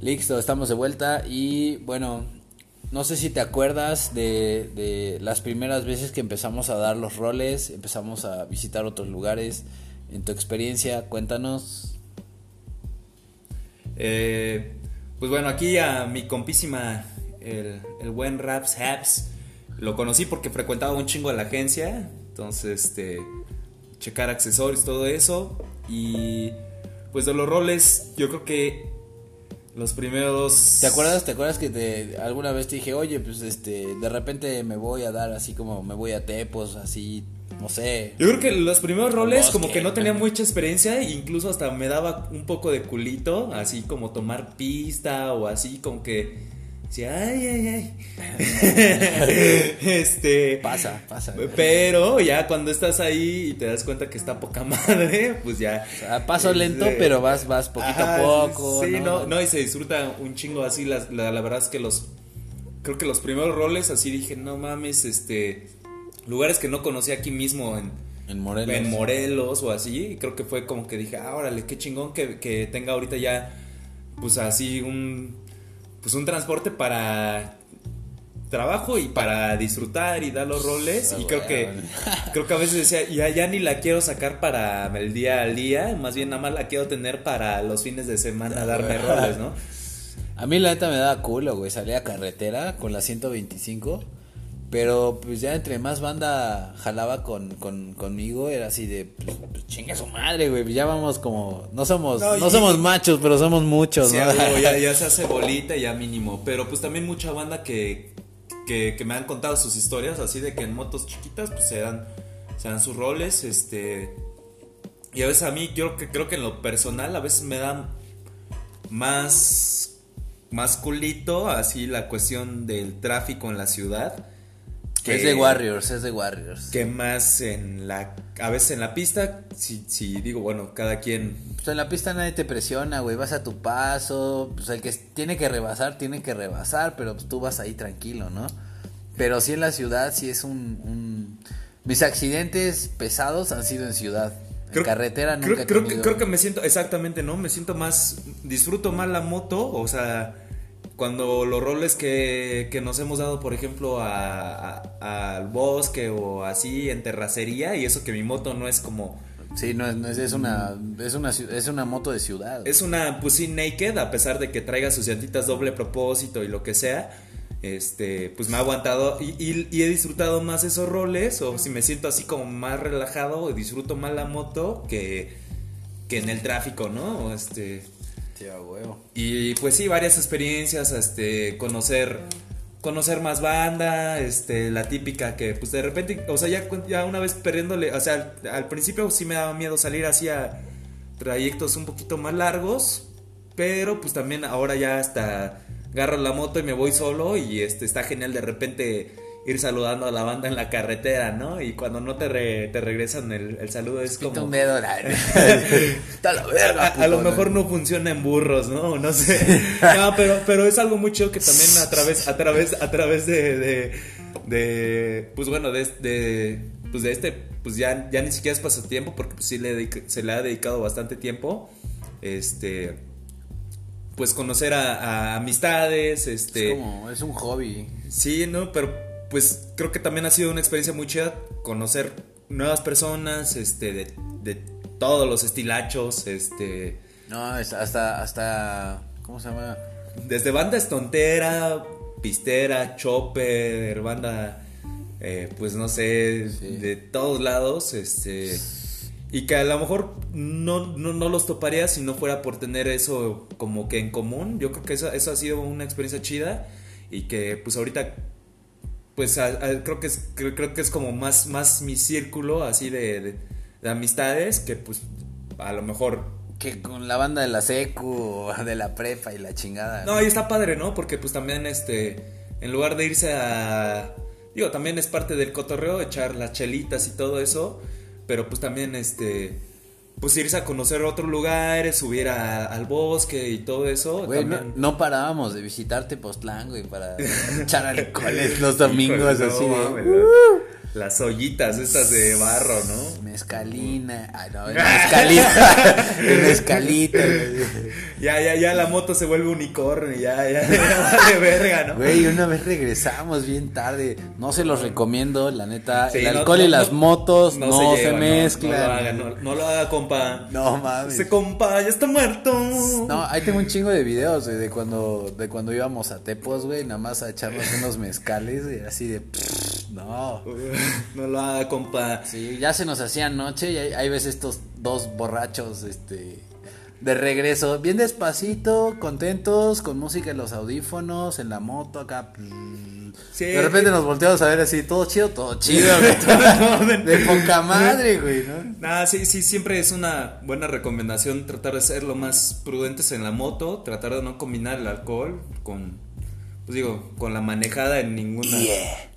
Listo, estamos de vuelta y bueno, no sé si te acuerdas de, de las primeras veces que empezamos a dar los roles, empezamos a visitar otros lugares. En tu experiencia, cuéntanos. Eh, pues bueno, aquí a mi compísima, el, el buen Raps Haps, lo conocí porque frecuentaba un chingo a la agencia, entonces, este, checar accesorios, todo eso, y pues de los roles, yo creo que los primeros... ¿Te acuerdas? ¿Te acuerdas que te, alguna vez te dije, oye, pues este, de repente me voy a dar así como me voy a Tepos, así, no sé. Yo creo que los primeros roles Bosque. como que no tenía mucha experiencia, e incluso hasta me daba un poco de culito, así como tomar pista o así como que decía, ay, ay, ay. este, Pasa, pasa. pero ya cuando estás ahí y te das cuenta que está poca madre, pues ya. O sea, paso lento, pero vas, vas poquito ajá, a poco. Sí, no, no, y se disfruta un chingo así. La, la, la verdad es que los. Creo que los primeros roles así dije, no mames, este. Lugares que no conocía aquí mismo en, En Morelos. en Morelos o así. Y creo que fue como que dije, ah, órale, qué chingón que, que tenga ahorita ya. Pues así un. Pues un transporte para trabajo y para disfrutar y dar los roles. Ah, y creo que. bueno. Creo que a veces decía, ya, ya ni la quiero sacar para el día al día, más bien nada más la quiero tener para los fines de semana darme roles, ¿no? A mí la neta me daba culo, güey. Salía a carretera con la 125. Pero pues ya entre más banda jalaba con, con, conmigo, era así de, pues, pues, chinga su madre, güey. Ya vamos como, no somos, No, no, y- somos machos, pero somos muchos, Sí, ¿no? ya se hace bolita, ya mínimo. Pero pues también mucha banda que, que, que me han contado sus historias, así de que en motos chiquitas pues se dan, se dan sus roles, este... Y a veces a mí, yo que, creo que en lo personal, a veces me dan más, más culito, así la cuestión del tráfico en la ciudad. Es de Warriors, es de Warriors. que más en la a veces en la pista si, si digo bueno cada quien Pues en la pista nadie te presiona, güey. Vas a tu paso. Pues el que tiene que rebasar, tiene que rebasar. Pero pues tú vas ahí tranquilo, ¿no? Pero sí en la ciudad, sí es un. un- Mis accidentes pesados han sido en ciudad. En carretera nunca creo, he creo que, creo que me siento exactamente no me siento más disfruto más la moto o sea cuando los roles que, que nos hemos dado por ejemplo a- a- al bosque o así en terracería y eso que mi moto no es como Sí, no es, no es, es una, es una es una moto de ciudad. Es una pues sí naked, a pesar de que traiga sus llantitas doble propósito y lo que sea. Este, pues me ha aguantado y, y- y he disfrutado más esos roles. O si me siento así como más relajado, disfruto más la moto que, que en el tráfico, ¿no? O Este. Y pues sí, varias experiencias, este, conocer, conocer más banda, este, la típica que pues de repente, o sea, ya, ya una vez perdiéndole, o sea, al, principio sí me daba miedo salir así a, trayectos un poquito más largos, pero pues también ahora ya hasta agarro la moto y me voy solo y este está genial de repente ir saludando a la banda en la carretera, ¿no? Y cuando no te, te regresan el, saludo es como... Está la verga. A, lo mejor no funciona en burros, ¿no? No sé. No, pero, pero es algo muy chido que también a través, a través, a través de, de, pues bueno, de, de, pues de este, pues ya, ya ni siquiera es pasatiempo porque pues sí le se le ha dedicado bastante tiempo, este pues conocer a, amistades, este... Es como, es un hobby. Sí, ¿no? Pero pues creo que también ha sido una experiencia muy chida conocer nuevas personas, este, de, de todos los estilachos, este... No, hasta, hasta, ¿cómo se llama? Desde banda estontera, pistera, chopper, banda, eh, pues no sé, de todos lados, este... Y que a lo mejor no, no, los toparía si no fuera por tener eso como que en común. Yo creo que eso, eso ha sido una experiencia chida y que pues ahorita pues creo que es creo, que es como más más mi círculo así de, de, amistades que pues a lo mejor que con la banda de la secu de la prepa y la chingada no, y está padre no porque pues también este en lugar de irse a digo también es parte del cotorreo echar las chelitas y todo eso pero pues también este pues irse a conocer otros lugares, subir al bosque y todo eso. Güey, no, parábamos de visitarte Tepoztlán, güey, para echar alcoholes los domingos, así las ollitas estas de barro, ¿no? Mezcalina. Ay, no, mezcalita. mezcalita. ya, ya, ya la moto se vuelve unicornio. Ya, ya, ya de verga, ¿no? Güey, una vez regresamos bien tarde. No se los recomiendo, la neta. el alcohol y las motos no, se, mezclan. No, lo haga, no, lo haga, compa. No mames. Ese compa ya está muerto. No, ahí tengo un chingo de videos, de cuando, de cuando íbamos a Tepos, güey, nada más a echarnos unos mezcales, y así de. no. no lo haga, compa. Sí, ya se nos hacía noche y hay, veces estos dos borrachos, este, de regreso, bien despacito, contentos, con música en los audífonos, en la moto, acá. De repente nos volteamos a ver así, todo chido, todo chido, de, poca madre, güey, ¿no? Nada, sí, sí, siempre es una buena recomendación tratar de ser lo más prudentes en la moto, tratar de no combinar el alcohol con pues digo, con la manejada en ninguna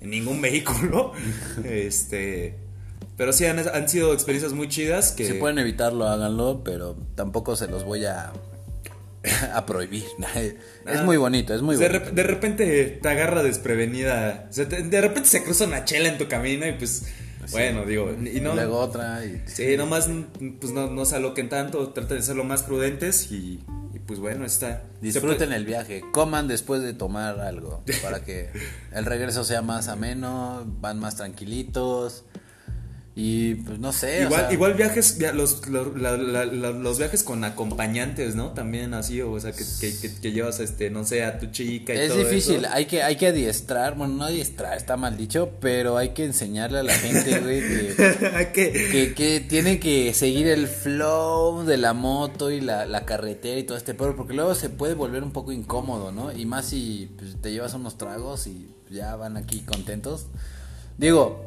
en ningún vehículo. este, pero sí han, sido experiencias muy chidas que si pueden evitarlo, háganlo, pero tampoco se los voy a a prohibir. es ah, muy bonito, es muy de bonito. de repente te agarra desprevenida, de repente se cruza una chela en tu camino y pues bueno, digo, y no. Luego otra. Y... Sí, nomás, pues no, no se aloquen tanto, traten de ser lo más prudentes y pues bueno, está. Disfruten el viaje, coman después de tomar algo, para que el regreso sea más ameno, van más tranquilitos. Y pues no sé. Igual, igual viajes, los, los, viajes con acompañantes, ¿no? También así, o sea, que, que, llevas, este, no sé, a tu chica y Es difícil, hay que hay que adiestrar, bueno, no adiestrar, está mal dicho, pero hay que enseñarle a la gente, güey, que, que, tiene que seguir el flow de la moto y la, la carretera y todo este pero porque luego se puede volver un poco incómodo, ¿no? Y más si pues, te llevas unos tragos y ya van aquí contentos. Digo,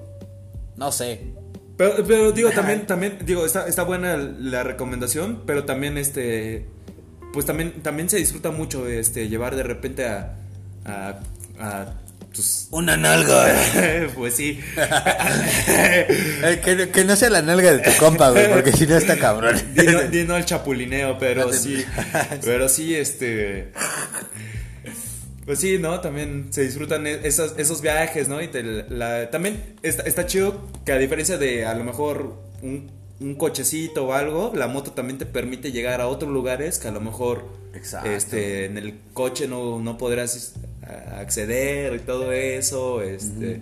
no sé, pero, digo, también, también, digo, está, está buena la recomendación, pero también este. Pues también, también se disfruta mucho este llevar de repente a. a, a tus... Una nalga. pues sí. que, que, no sea la nalga de tu compa, güey, porque si no está cabrón. Dino, dino el chapulineo, pero sí. Pero sí, este. Pues sí, ¿no? También se disfrutan e-, esos, esos viajes, ¿no? Y también está, está, chido que a diferencia de a lo mejor un, un, cochecito o algo, la moto también te permite llegar a otros lugares que a lo mejor este en el coche no, no podrás acceder y todo eso, este...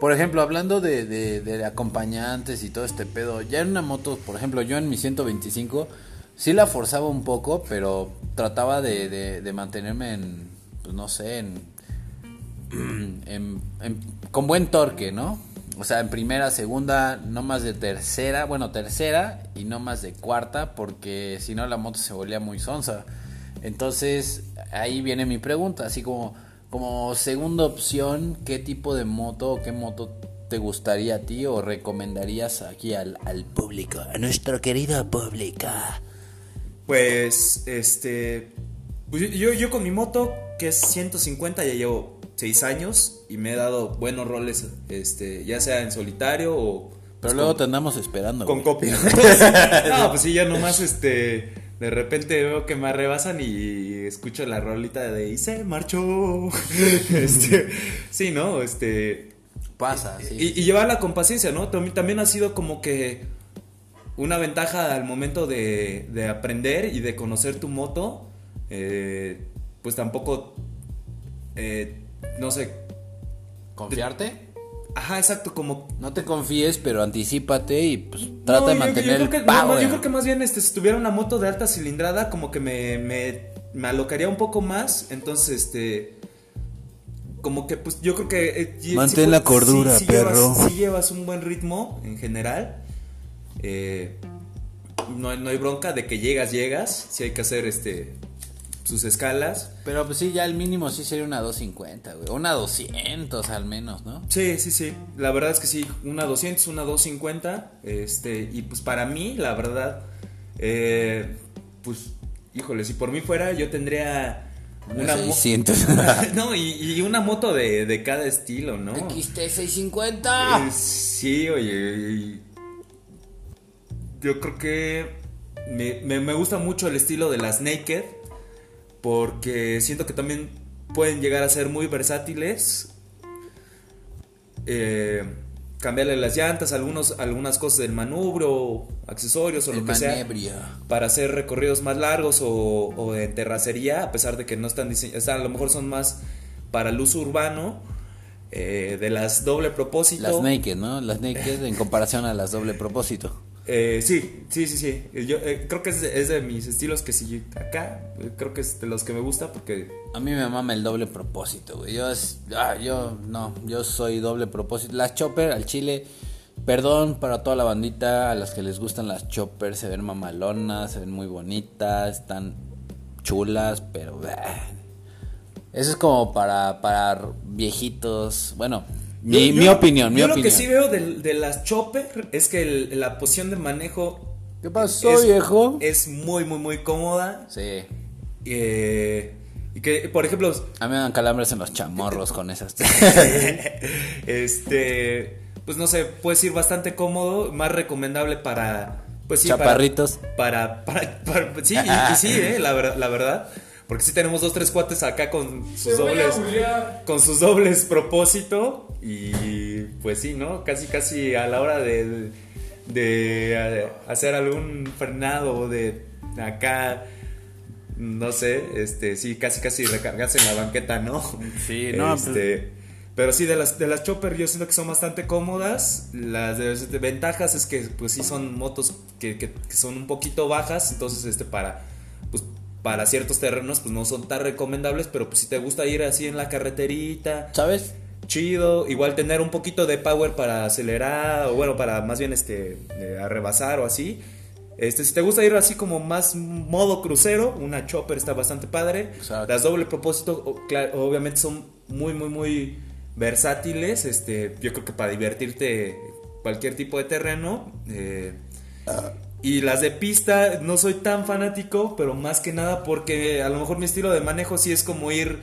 Por ejemplo, hablando de, de, acompañantes y todo este pedo, ya en una moto, por ejemplo, yo en mi 125 sí la forzaba un poco, pero trataba de, de mantenerme en, pues, no sé, en, con buen torque, ¿no? O sea, en primera, segunda, no más de tercera, bueno, tercera y no más de cuarta, porque si no la moto se volvía muy sonsa. Entonces, ahí viene mi pregunta, así como, como segunda opción, ¿qué tipo de moto o qué moto te gustaría a ti o recomendarías aquí al, al público, a nuestro querido público? Pues, este. pues yo, yo con mi moto, que es 150, ya llevo 6 años y me he dado buenos roles, este, ya sea en solitario o. Pero pues, luego con, te andamos esperando. Con copia. no, pues sí, ya nomás, este. De repente veo que me rebasan y escucho la rolita de y se marchó. este, sí, ¿no? Este. Pasa, sí. Y, y llevarla con paciencia, ¿no? También, también ha sido como que una ventaja al momento de, de aprender y de conocer tu moto. eh, pues tampoco, eh, no sé. ¿Confiarte? Ajá, exacto, como... No te confíes, pero anticípate y pues trata No, de yo- yo mantener creo que- el no, power. yo creo que más bien este, si tuviera una moto de alta cilindrada, como que me, me, me alocaría un poco más. Entonces, este. Como que, pues yo creo que. eh, Mantén la cordura, sí- sí llevas- perro. sí llevas un buen ritmo en general. Eh, no, no hay bronca de que llegas, llegas. Si hay que hacer este sus escalas. Pero pues sí, ya el mínimo sí sería una 250, güey. Una 200 al menos, ¿no? Sí, sí, sí. La verdad es que sí. Una 200, una 250. Este, y pues para mí, la verdad. eh, pues, híjole, si por mí fuera, yo tendría. Una mo- 600. no, y, y una moto de, de cada estilo, ¿no? XT650. Eh, sí, oye. Yo creo que me, me- me gusta mucho el estilo de las Naked. Porque siento que también pueden llegar a ser muy versátiles. Eh, cambiarle las llantas, algunos, algunas cosas del manubrio, accesorios o El lo que sea para hacer recorridos más largos o, o de terracería, a pesar de que no están diseñadas, a lo mejor son más para el uso urbano, eh, de las doble propósito. Las naked, ¿no? Las naked en comparación a las doble propósito. Eh, sí, sí, sí, sí. Yo eh, creo que es de, mis estilos que sí, acá, eh, creo que es de los que me gusta porque... A mí me mama el doble propósito, güey. Yo, es, ah, yo, no, yo soy doble propósito. Las chopper al chile, perdón para toda la bandita, a las que les gustan las chopper, se ven mamalonas, se ven muy bonitas, están chulas, pero... Eso es como para, para viejitos, bueno, mi, Yo- mi yo- opinión, mi yo opinión. lo que sí veo de, de las chopper es que el- la posición de manejo... ¿Qué pasó, es- viejo? Es muy, muy, muy cómoda. Sí, eh, y que, por ejemplo, a mí me dan calambres en los chamorros con esas. este, pues no sé, puedes ir bastante cómodo, más recomendable para, pues sí, Chaparritos. Para, para, para- sí, y, y sí, eh, la, ver- la verdad, porque sí tenemos dos, tres cuates acá con sus dobles, con sus dobles propósito y pues sí, ¿no? Casi, casi a la hora de, de hacer algún frenado o de acá no sé, este, sí, casi casi recargarse en la banqueta, ¿no? Sí, no, pues- Este, pero sí, de las, de las chopper yo siento que son bastante cómodas. Las de- ventajas es que pues sí son motos que, que- que son un poquito bajas, entonces este para pues para ciertos terrenos pues no son tan recomendables, pero pues si te gusta ir así en la carreterita, ¿Sabes? chido, igual tener un poquito de power para acelerar o bueno, para más bien este eh, a rebasar o así. Este, si te gusta ir así como más modo crucero, una chopper está bastante padre. Exacto. Las doble propósito, o- obviamente son muy, muy, muy versátiles. Este, yo creo que para divertirte cualquier tipo de terreno. eh, y las de pista no soy tan fanático, pero más que nada porque a lo mejor mi estilo de manejo sí es como ir,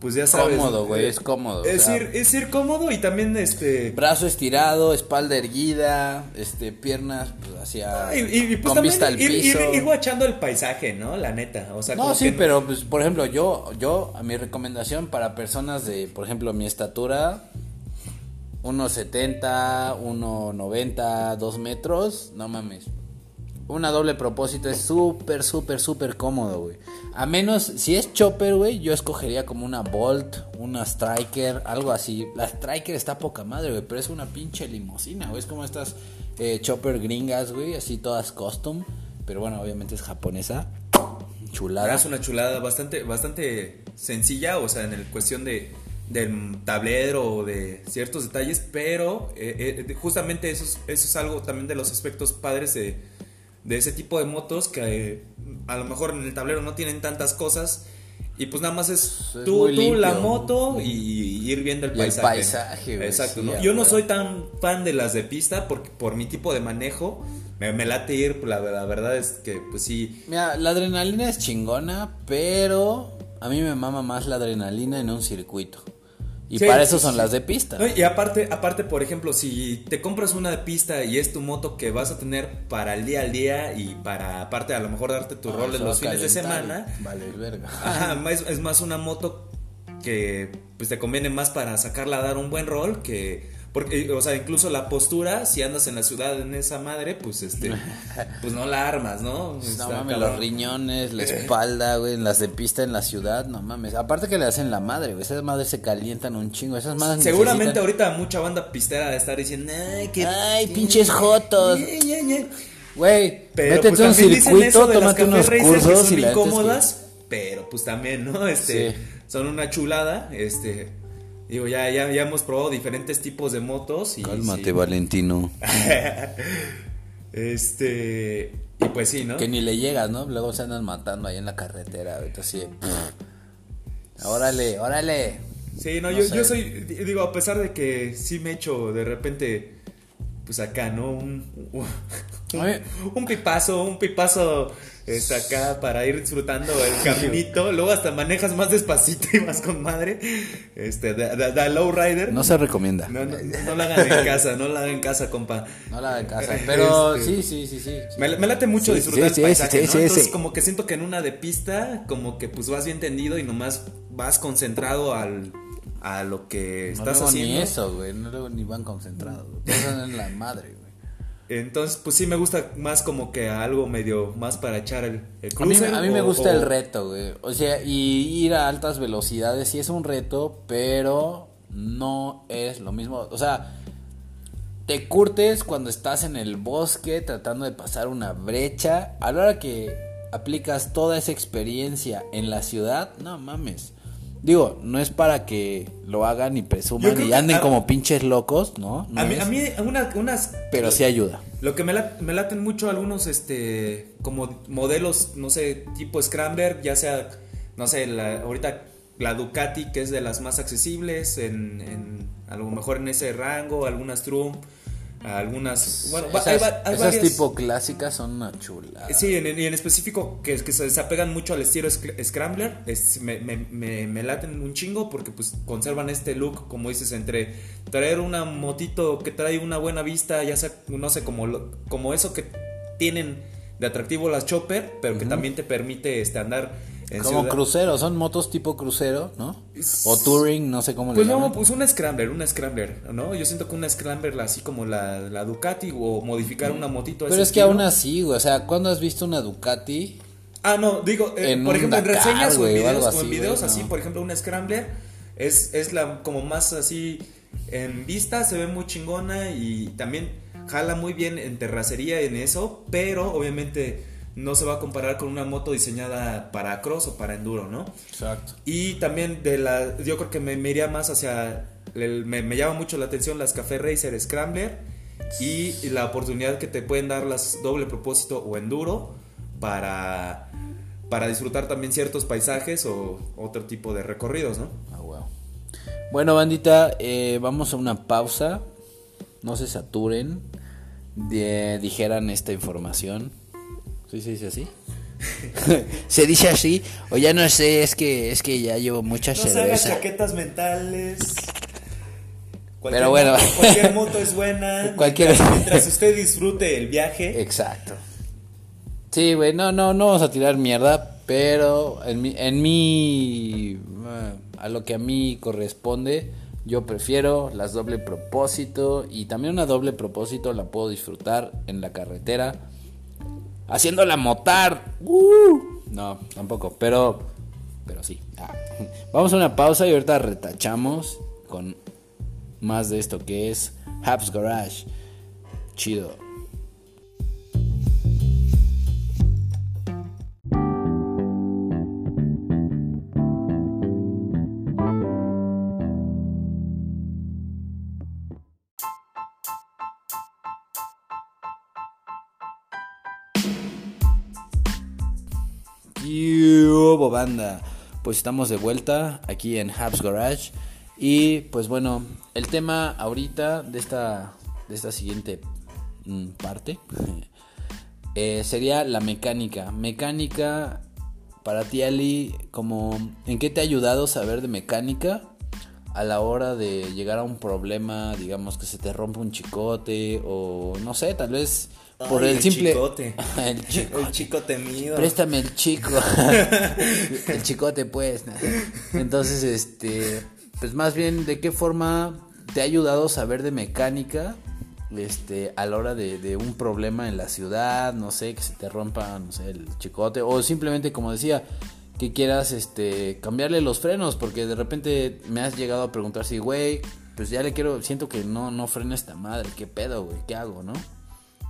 pues ya sabes. Cómodo, güey, eh, es cómodo. Es, o sea, ir, es ir cómodo y también este... Brazo estirado, espalda erguida, este, piernas pues, hacia Y, y- y, pues con también vista al ir, ir- piso. ir guachando el paisaje, ¿no? La neta. O sea, no, como sí, que pero pues por ejemplo, yo yo a mi recomendación para personas de, por ejemplo, mi estatura 1.70, 1.90, 2 metros, no mames. Una doble propósito es súper, súper, súper cómodo, güey. A menos, si es chopper, güey, yo escogería como una Bolt, una Striker, algo así. La Striker está poca madre, güey, pero es una pinche limosina, güey. Es como estas eh, chopper gringas, güey, así todas custom. Pero bueno, obviamente es japonesa. Chulada. Es una chulada bastante, bastante sencilla, o sea, en el cuestión de del tablero o de ciertos detalles, pero eh, eh, justamente eso es, eso es algo también de los aspectos padres de, de ese tipo de motos que eh, a lo mejor en el tablero no tienen tantas cosas Y pues nada más es Es tú, tú la moto y, y ir viendo el Y el paisaje. paisaje, güey, Exacto, sí, ¿no? a Yo no soy tan fan de las de pista porque por mi tipo de manejo me, me late ir, la, la verdad es que pues sí. Mira, la adrenalina es chingona, pero a mí me mama más la adrenalina en un circuito. Y Sí, para eso son sí. las de pista. No, y aparte, aparte, por ejemplo, si te compras una de pista y es tu moto que vas a tener para el día al día y para aparte a lo mejor darte tu Ah, rol en los fines de semana. Vale, verga. Ajá, es, es más una moto que pues te conviene más para sacarla a dar un buen rol que porque o sea incluso la postura si andas en la ciudad en esa madre pues este pues no la armas no No Está mames, los riñones, la espalda, güey, en las de pista en la ciudad, no mames. Aparte que le hacen la madre, güey, esas madres se calientan un chingo, esas madres seguramente necesitan- ahorita mucha banda pistera de estar diciendo ay qué Ay, pinches jotos. Ñe, Ñe, Ñe". Güey, pero métete pues un circuito, tómate unos que cursos son y que- incómodas pero pues también no este Sí. son una chulada este digo ya ya ya hemos probado diferentes tipos de motos y Cálmate, sí. Valentino. Este. Y pues sí, ¿no? Que ni le llegas, ¿no? Luego se andan matando ahí en la carretera, güey, así pff. Órale, órale. Sí, no, no yo, sé. yo soy. Digo, a pesar de que sí me echo de repente. Pues acá, ¿no? Un. Un, pipazo, un pipazo. Es acá para ir disfrutando el caminito. Luego hasta manejas más despacito y más con madre. Este, da, da- da low rider. No se recomienda. No, no, no la hagan en casa, no la hagan en casa, compa. No la de casa. Pero Este, sí, sí, sí, sí. Me, me late mucho Sí, disfrutar sí, el sí, paisaje, sí, ¿no? sí, Entonces sí. como que siento que en una de pista como que pues vas bien tendido y nomás vas concentrado al a lo que No estás haciendo. ni eso, güey. No luego ni van concentrados. en la madre, güey. Entonces pues sí me gusta más como que algo medio más para echar el, el A mí, cruiser a mí me gusta o- el reto, güey. O sea, y ir a altas velocidades sí es un reto, pero no es lo mismo. O sea, te curtes cuando estás en el bosque tratando de pasar una brecha. A la hora que aplicas toda esa experiencia en la ciudad, no mames. Digo, no es para que lo hagan y presuman y anden a- como pinches locos, ¿no? No A mí, a mí una- unas pero sí ayuda. Lo que me, la- me laten mucho algunos, este, como modelos, no sé, tipo Scrambler, ya sea, no sé, la- ahorita la Ducati, que es de las más accesibles, en, en- a lo mejor en ese rango, algunas Trump, algunas, bueno, esas hay, va- hay esas varias- tipo clásicas son una chula. Sí, en, y en específico que, que se desapegan mucho al estilo sc- Scrambler, es- me, me, me, me laten un chingo porque pues conservan este look, como dices, entre traer una motito que trae una buena vista, ya sea, no sé, como, eso que tienen de atractivo las Chopper, pero que también te permite este, andar Como ciudad. crucero, son motos tipo crucero, ¿no? O touring, no sé cómo Pues le no, llaman. pues una Scrambler, una Scrambler, ¿no? Yo siento que una Scrambler así como la, la Ducati o modificar una motito a Pero ese es que estilo. aún así, güey, o sea, ¿cuándo has visto una Ducati? Ah, no, digo, eh, En por ejemplo, en reseñas o en videos, algo o en así, videos así, no. por ejemplo, una Scrambler es, es la como más así en vista, se ve muy chingona y también jala muy bien en terracería en eso, pero obviamente no se va a comparar con una moto diseñada para cross o para enduro, ¿no? Exacto. Y también de la, yo creo que me, me iría más hacia, el- me, me llama mucho la atención las Café Racer Scrambler y la oportunidad que te pueden dar las doble propósito o enduro para, para disfrutar también ciertos paisajes o otro tipo de recorridos, ¿no? Ah, wow. Bueno, bandita, eh, vamos a una pausa. No se saturen. de- dijeran esta información. ¿Sí se dice así? se dice así. O ya no sé, es que es que ya llevo mucha cerveza. chaquetas mentales. Pero bueno. moto- cualquier moto es buena. Cualquier- Mientras, mientras usted disfrute el viaje. Exacto. Sí, güey, no, no, no vamos a tirar mierda, pero en mi, en mi, eh, a lo que a mí corresponde, yo prefiero las doble propósito y también una doble propósito la puedo disfrutar en la carretera, haciéndola motar. ¡Uh! No, tampoco, pero, pero sí. Ah. Vamos a una pausa y ahorita retachamos con más de esto que es Habs Garage. Chido. ¿Qué hubo, banda? pues estamos de vuelta aquí en Habs Garage. Y pues bueno, el tema ahorita de esta, de esta siguiente mm, parte eh, sería la mecánica. Mecánica para ti, Ali, como ¿en qué te ha ayudado saber de mecánica a la hora de llegar a un problema, digamos que se te rompe un chicote o no sé, tal vez por el, simple chicote. el chicote. El chicote mío. Préstame el chico. el chicote pues. Entonces, este, pues más bien de qué forma te ha ayudado saber de mecánica este a la hora de, de, un problema en la ciudad, no sé, que se te rompa, no sé, el chicote o simplemente como decía, que quieras este cambiarle los frenos porque de repente me has llegado a preguntar si, güey, pues ya le quiero, siento que no no frena esta madre, qué pedo, güey, qué hago, ¿no?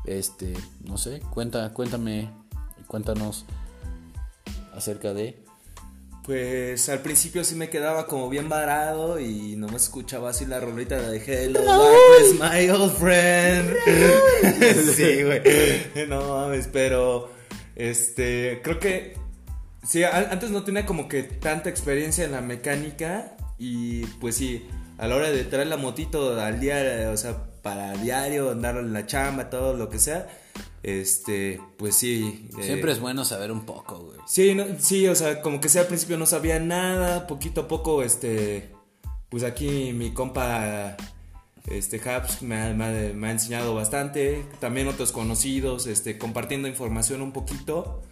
Este, no sé, cuenta, cuéntame, cuéntanos acerca de. Pues al principio sí me quedaba como bien varado y no me escuchaba así la rolita de Hello, darkness, my old friend. sí, güey. No mames, pero este, creo que sí, antes no tenía como que tanta experiencia en la mecánica y pues sí, a la hora de traer la motito al día, o sea, para diario, andar en la chamba, todo lo que sea. Este, pues sí. Eh, Siempre es bueno saber un poco, güey. Sí, sí, o sea, como que sea al principio no sabía nada, poquito a poco, este, pues aquí mi compa, este, Haps me me ha enseñado bastante, también otros conocidos, este, compartiendo información un poquito.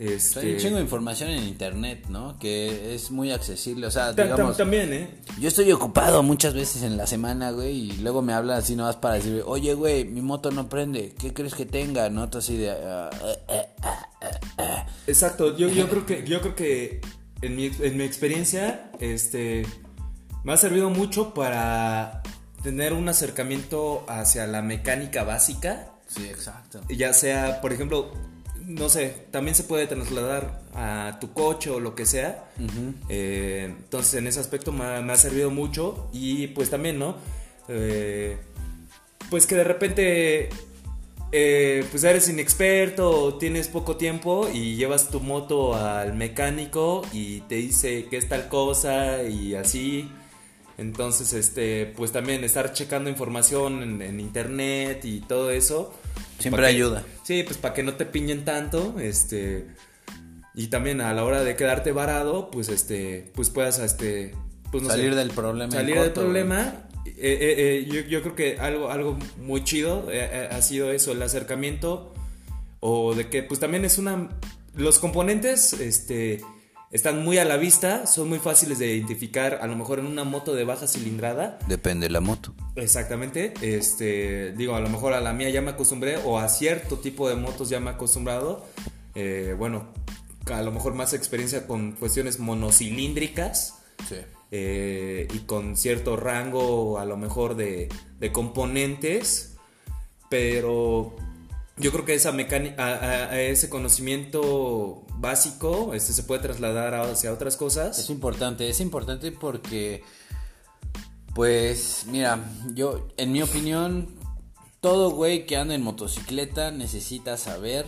Este... Hay un chingo de información en internet, ¿no? Que es muy accesible, o sea, digamos... También, ¿eh? Yo estoy ocupado muchas veces en la semana, güey, y luego me hablan así nomás para decir, oye, güey, mi moto no prende, ¿qué crees que tenga? ¿No? así de... Ah, ah, ah, Exacto, yo, yo, creo que, yo creo que en mi, en mi experiencia, este, me ha servido mucho para tener un acercamiento hacia la mecánica básica. Sí, exacto. Ya sea, por ejemplo, no sé, también se puede trasladar a tu coche o lo que sea. Eh, entonces, en ese aspecto me ha, servido mucho. Y pues también, ¿no? Eh, pues que de repente, eh, pues eres inexperto o tienes poco tiempo y llevas tu moto al mecánico y te dice que es tal cosa y así. Entonces, este, pues también estar checando información en internet y todo eso Siempre ayuda. Sí, pues para que no te piñen tanto, este y también a la hora de quedarte varado, pues este, pues puedas este, pues salir del problema. Salir del problema. Eh, eh, eh, yo, yo, creo que algo, algo muy chido ha sido eso, el acercamiento o de que pues también es una los componentes, este están muy a la vista, son muy fáciles de identificar, a lo mejor en una moto de baja cilindrada. Depende de la moto. Exactamente, este, digo, a lo mejor a la mía ya me acostumbré o a cierto tipo de motos ya me he acostumbrado. Eh, bueno, a lo mejor más experiencia con cuestiones monocilíndricas. Sí. Eh, y con cierto rango a lo mejor de, de componentes, pero yo creo que esa mecánica, a, ese conocimiento básico este, se puede trasladar hacia otras cosas. Es importante, es importante porque, pues, mira, yo, en mi opinión, todo güey que anda en motocicleta necesita saber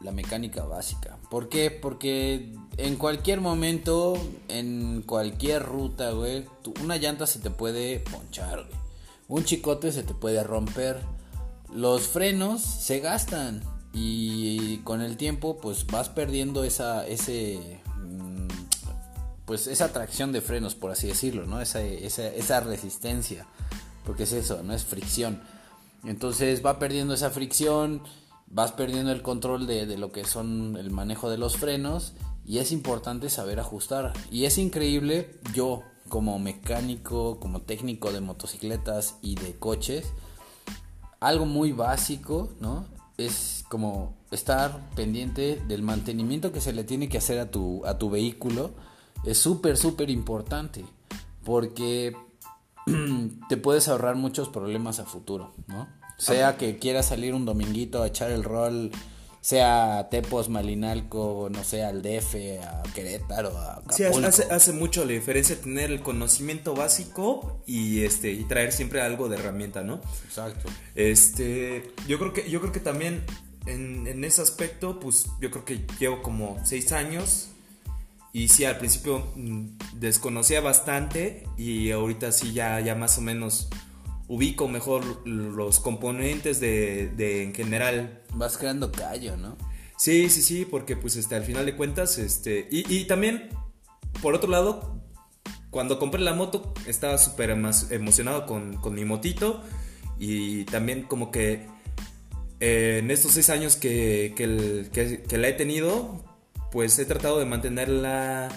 la mecánica básica. ¿Por qué? Porque en cualquier momento, en cualquier ruta, güey, una llanta se te puede ponchar, güey. Un chicote se te puede romper los frenos se gastan y con el tiempo pues vas perdiendo esa ese mm, pues esa tracción de frenos por así decirlo no esa, esa, resistencia porque es eso no es fricción. Entonces va perdiendo esa fricción vas perdiendo el control de, de lo que son el manejo de los frenos y es importante saber ajustar. Y es increíble yo como mecánico como técnico de motocicletas y de coches algo muy básico, ¿no? Es como estar pendiente del mantenimiento que se le tiene que hacer a tu, a tu vehículo. Es súper, súper importante. Porque te puedes ahorrar muchos problemas a futuro, ¿no? Sea que quieras salir un dominguito a echar el rol sea Tepos, Malinalco, no sé, al DF, a Querétaro, a Sí, hace, hace, mucho la diferencia tener el conocimiento básico y este y traer siempre algo de herramienta, ¿no? Exacto. Este, yo creo que yo creo que también en, ese aspecto, pues yo creo que llevo como seis años y sí, al principio mm, desconocía bastante y ahorita sí ya, ya más o menos ubico mejor los componentes de, de en general. Vas creando callo, ¿no? Sí, sí, sí, porque pues este, al final de cuentas, este, y, y también, por otro lado, cuando compré la moto estaba súper emocionado con, con, mi motito y también como que eh, en estos seis años que, que, que la he tenido, pues he tratado de mantenerla...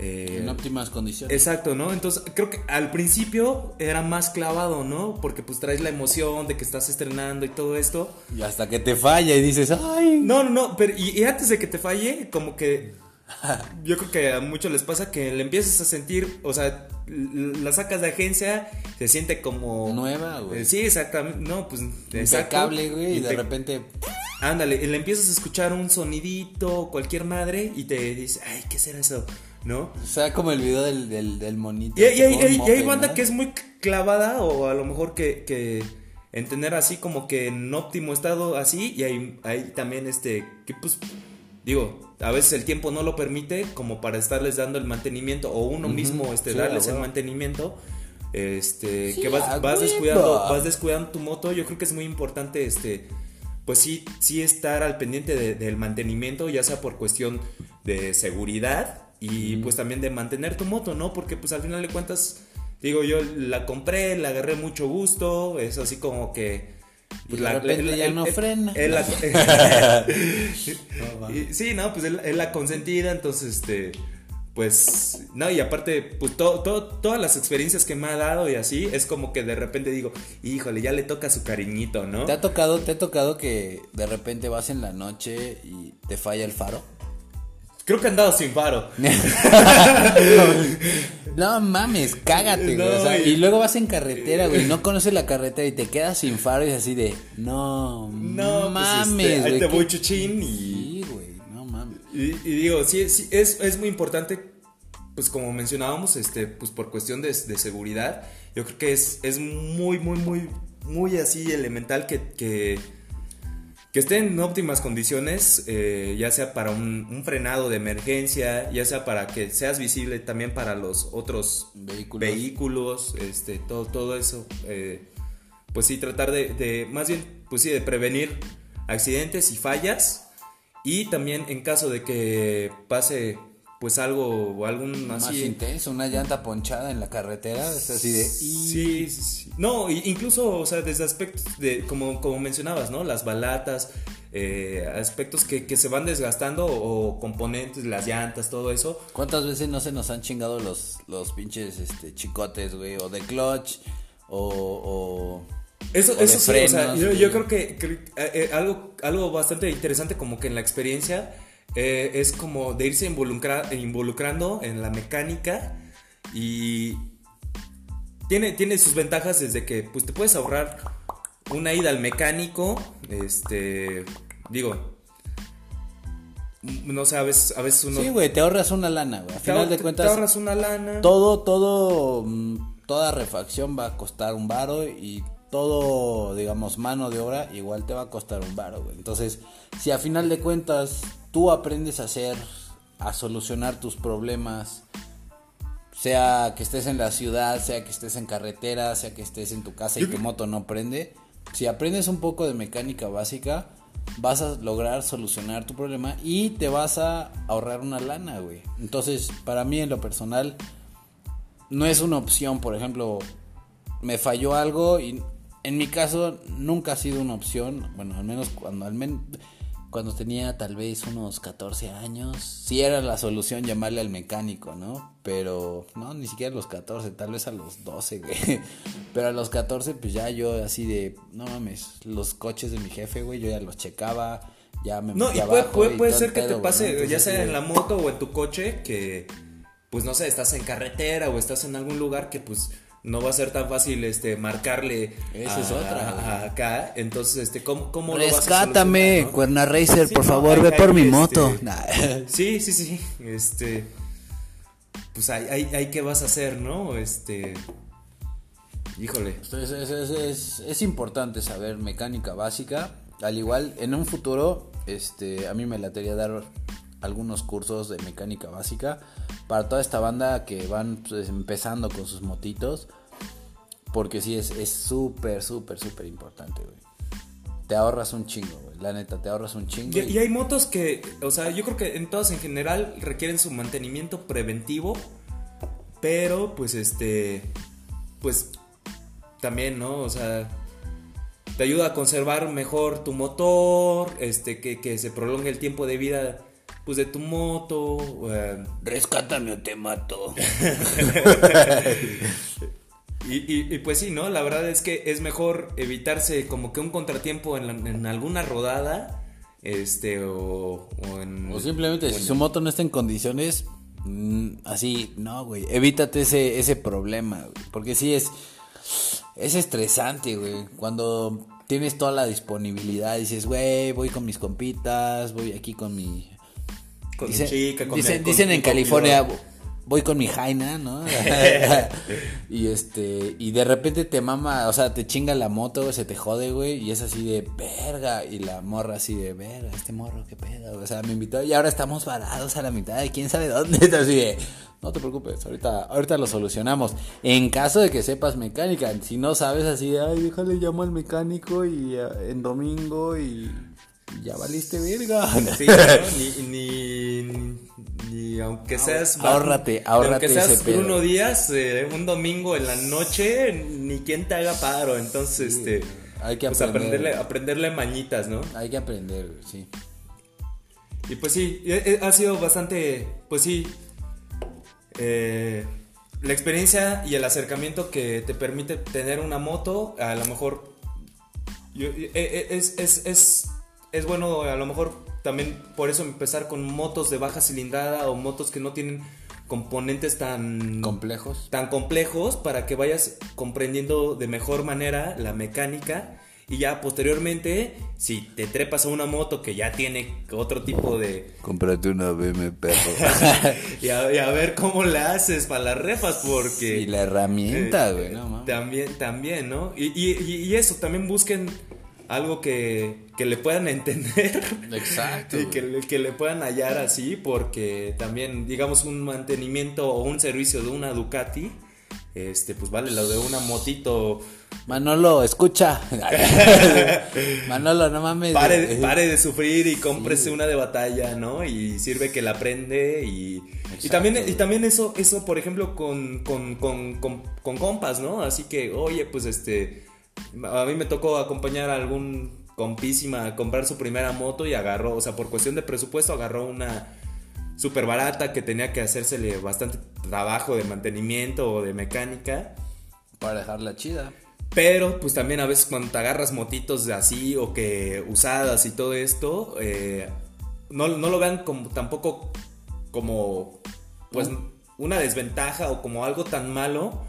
Eh, en óptimas condiciones. Exacto, ¿no? Entonces creo que al principio era más clavado, ¿no? Porque pues traes la emoción de que estás estrenando y todo esto. Y hasta que te falla y dices, ay. No, no, no, pero y, antes de que te falle, como que yo creo que a muchos les pasa que le empiezas a sentir, o sea, la sacas de agencia, se siente como... Nueva, güey. Eh, sí, exactamente, no, pues... Impecable, güey, y, de repente... Ándale, le empiezas a escuchar un sonidito, cualquier madre, y te dice, ay, ¿qué será eso? ¿No? O sea, como el video del, del, monito. Y, hay banda que es muy clavada, o a lo mejor que, que en tener así como que en óptimo estado así, y hay, hay también este, que pues, digo, a veces el tiempo no lo permite como para estarles dando el mantenimiento, o uno mismo este, darles el mantenimiento este que vas, vas descuidando vas descuidando tu moto yo creo que es muy importante este pues sí, sí estar al pendiente del mantenimiento, ya sea por cuestión de seguridad y pues también de mantener tu moto, ¿no? Porque pues al final de cuentas, digo, yo la compré, la agarré mucho gusto, es así como que... Pues, la, repente ya no frena. sí, no, pues es la consentida, entonces este pues, no, y aparte, pues todas las experiencias que me ha dado y así, es como que de repente digo, híjole, ya le toca su cariñito, ¿no? ¿Te ha tocado, te ha tocado que de repente vas en la noche y te falla el faro? Creo que han dado sin faro. no, mames, cágate, güey. y... luego vas en carretera, güey, no conoces la carretera y te quedas sin faro y es así de, no, no pues, mames, este, ahí te voy chuchín y y, digo, sí, sí es, es, muy importante, pues como mencionábamos, este, pues por cuestión de, de seguridad, yo creo que es, es muy, muy, muy, muy así elemental que, que, que esté en óptimas condiciones, eh, ya sea para un, frenado de emergencia, ya sea para que seas visible también para los otros vehículos, vehículos este, todo, todo eso. Eh, pues sí, tratar de, de, más bien, pues sí, de prevenir accidentes y fallas y también en caso de que pase pues algo o algún más intenso, una llanta ponchada en la carretera, es así de sí, sí, No, incluso, o sea, desde aspectos de como como mencionabas, ¿no? Las balatas, eh, aspectos que, que, se van desgastando o componentes, las llantas, todo eso. ¿Cuántas veces no se nos han chingado los los pinches este chicotes, güey, o de clutch o eso, eso sí, o sea, yo, creo que, eh, eh, algo, algo bastante interesante como que en la experiencia eh, es como de irse involucrando en la mecánica y tiene, tiene sus ventajas desde que pues te puedes ahorrar una ida al mecánico, este, digo, no sé, a veces, a veces uno... Sí, güey, te ahorras una lana, güey. A final de cuentas... Te ahorras una lana. Todo, todo, mm, toda refacción va a costar un varo y todo, digamos, mano de obra, igual te va a costar un baro, güey. Entonces, si a final de cuentas tú aprendes a hacer, a solucionar tus problemas, sea que estés en la ciudad, sea que estés en carretera, sea que estés en tu casa y tu moto no prende, si aprendes un poco de mecánica básica, vas a lograr solucionar tu problema y te vas a ahorrar una lana, güey. Entonces, para mí en lo personal, no es una opción, por ejemplo, me falló algo y en mi caso nunca ha sido una opción, bueno, al menos cuando al cuando tenía tal vez unos 14 años, sí era la solución llamarle al mecánico, ¿no? Pero no, ni siquiera a los 14, tal vez a los 12, güey. Pero a los 14 pues ya yo así de, no mames, los coches de mi jefe, güey, yo ya los checaba, ya me No, y puede, puede, ser que te pase, ya sea en la moto o en tu coche, que pues no sé, estás en carretera o estás en algún lugar que pues no va a ser tan fácil este marcarle Esa es otra. acá. Entonces, este, ¿cómo, cómo Rescátame, lo vas a Cuerna Racer, por favor, ve por mi este, moto. sí, sí, sí. Este. Pues hay, hay, qué vas a hacer, ¿no? Este. Híjole. Es, es, importante saber mecánica básica. Al igual, en un futuro, este, a mí me latería dar algunos cursos de mecánica básica para toda esta banda que van pues, empezando con sus motitos. Porque sí, es súper, súper, súper importante, güey. Te ahorras un chingo, güey. La neta, te ahorras un chingo. Y, y, hay motos que, o sea, yo creo que en todas en general requieren su mantenimiento preventivo. Pero, pues, este. Pues. También, ¿no? O sea te ayuda a conservar mejor tu motor, este, que, que se prolongue el tiempo de vida pues de tu moto. Uh, Rescátame o te mato. y, y, y, pues sí, ¿no? La verdad es que es mejor evitarse como que un contratiempo en, la, en alguna rodada. Este, o, o, en, o simplemente, o en, si su moto no está en condiciones, mmm, así, no, güey. Evítate ese, ese problema, güey. Porque sí es. Es estresante, güey. Cuando tienes toda la disponibilidad, dices, güey, voy con mis compitas, voy aquí con mi. Con dicen, chica, con dicen, mi, dicen en California, voy con mi jaina, ¿no? y este, y de repente te mama, o sea, te chinga la moto, se te jode, güey, y es así de verga, y la morra así de verga, este morro, qué pedo, o sea, me invitó, y ahora estamos varados a la mitad de quién sabe dónde, así de, no te preocupes, ahorita, ahorita lo solucionamos. En caso de que sepas mecánica, si no sabes así de, ay, déjale llamo al mecánico y uh, en domingo y, y ya valiste verga. Sí, ¿no? ni, ni, ni, aunque seas ahórrate, ahórrate aunque seas ese pedo. Bruno Díaz, eh, un domingo en la noche, ni quien te haga paro, entonces, Sí, este, hay que pues aprender. aprenderle, aprenderle mañitas, ¿no? Hay que aprender, sí. Y pues sí, eh, eh, ha sido bastante, pues sí, eh, la experiencia y el acercamiento que te permite tener una moto, a lo mejor yo- es, es, es, es bueno a lo mejor también por eso empezar con motos de baja cilindrada o motos que no tienen componentes tan Complejos. tan complejos para que vayas comprendiendo de mejor manera la mecánica y ya posteriormente si te trepas a una moto que ya tiene otro tipo de Cómprate una BM, perro. y a, y a ver cómo le haces para las refas porque y la herramienta, eh, güey, no también también no y, y, y- y eso también busquen algo que, que le puedan entender Exacto. y que, le- que le puedan hallar así porque también digamos un mantenimiento o un servicio de una Ducati este pues vale lo de una motito Manolo, escucha. Manolo, no mames. pare, güey. pare de sufrir y cómprese Sí. una de batalla, ¿no? Y sirve que la aprende y, y también, y también eso, eso, por ejemplo, con, con, con, con, con compas, ¿no? Así que, oye, pues este, a mí me tocó acompañar a algún compísima a comprar su primera moto y agarró, o sea, por cuestión de presupuesto, agarró una súper barata que tenía que hacérsele bastante trabajo de mantenimiento o de mecánica. Para dejarla chida. Pero, pues también a veces cuando te agarras motitos de así o que usadas y todo esto, eh, no, no lo vean como tampoco como pues una desventaja o como algo tan malo.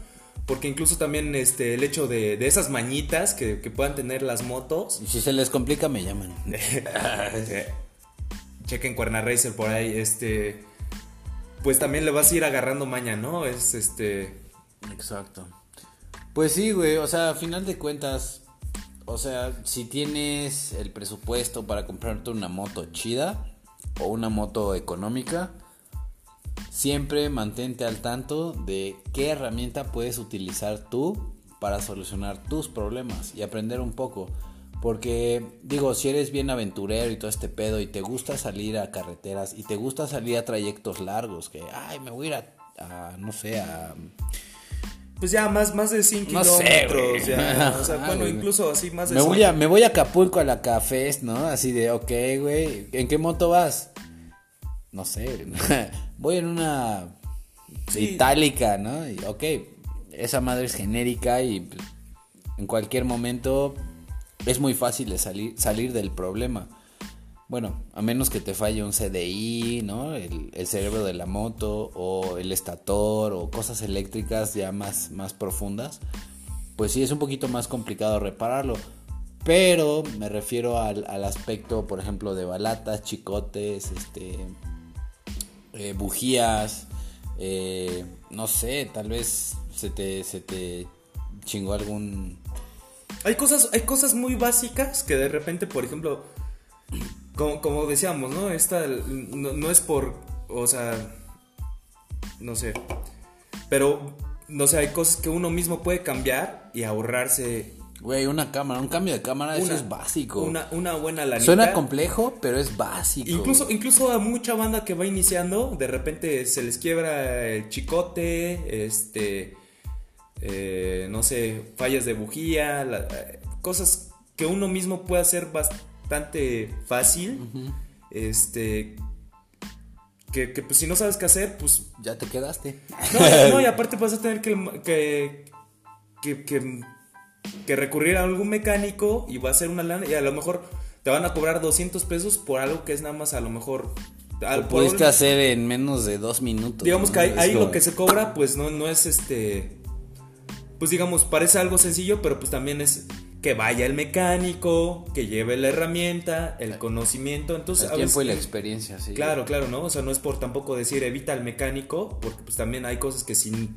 Porque incluso también este, el hecho de, de esas mañitas que, que puedan tener las motos. Si se les complica, me llaman. Eh, Chequen Cuerna Racer por ahí, este. Pues también le vas a ir agarrando maña, ¿no? Es este. Exacto. Pues sí, güey, o sea, a final de cuentas, o sea, si tienes el presupuesto para comprarte una moto chida o una moto económica, siempre mantente al tanto de qué herramienta puedes utilizar tú para solucionar tus problemas y aprender un poco. Porque, digo, si eres bien aventurero y todo este pedo y te gusta salir a carreteras y te gusta salir a trayectos largos, que, ay, me voy a ir a, a, no sé, a Pues ya más, más de 100 No sé, kilómetros. güey. ya, o sea, Ajá, bueno, güey. incluso así más de Me 100. voy, a, me voy a Acapulco a la Cafés, ¿no? Así de, ok, güey, ¿en qué moto vas? No sé, voy en una Sí. itálica, ¿no? Y, ok, esa madre es genérica y pues, en cualquier momento es muy fácil de salir, salir del problema. Bueno, a menos que te falle un CDI, ¿no? El, el cerebro de la moto o el estator o cosas eléctricas ya más, más profundas. Pues sí, es un poquito más complicado repararlo. Pero me refiero al, al aspecto, por ejemplo, de balatas, chicotes, este, eh, bujías, eh, no sé, tal vez se te, se te chingó algún... Hay cosas, hay cosas muy básicas que de repente, por ejemplo, como, como decíamos, ¿no? Esta no, no es por, o sea, no sé, pero, no sé, hay cosas que uno mismo puede cambiar y ahorrarse Güey, una cámara, un cambio de cámara, eso Una- es básico. una, una buena lanita. Suena complejo, pero es básico. Incluso, incluso a mucha banda que va iniciando, de repente se les quiebra el chicote, este, eh, no sé, fallas de bujía, la- eh, cosas que uno mismo puede hacer bastante fácil, este, que, que, pues si no sabes qué hacer, pues Ya te quedaste. no, no, y aparte vas a tener que, que, que, que- recurrir a algún mecánico y va a ser una lana y a lo mejor te van a cobrar 200 pesos por algo que es nada más a lo mejor... al- Lo pudiste hacer en menos de dos minutos. digamos ¿no? que ahí, lo que se cobra pues no, no es este... Pues digamos, parece algo sencillo, pero pues también es que vaya el mecánico, que lleve la herramienta, el conocimiento, entonces... El a tiempo y la experiencia, sí. Claro, claro, ¿no? O sea, no es por tampoco decir evita al mecánico, porque pues también hay cosas que si,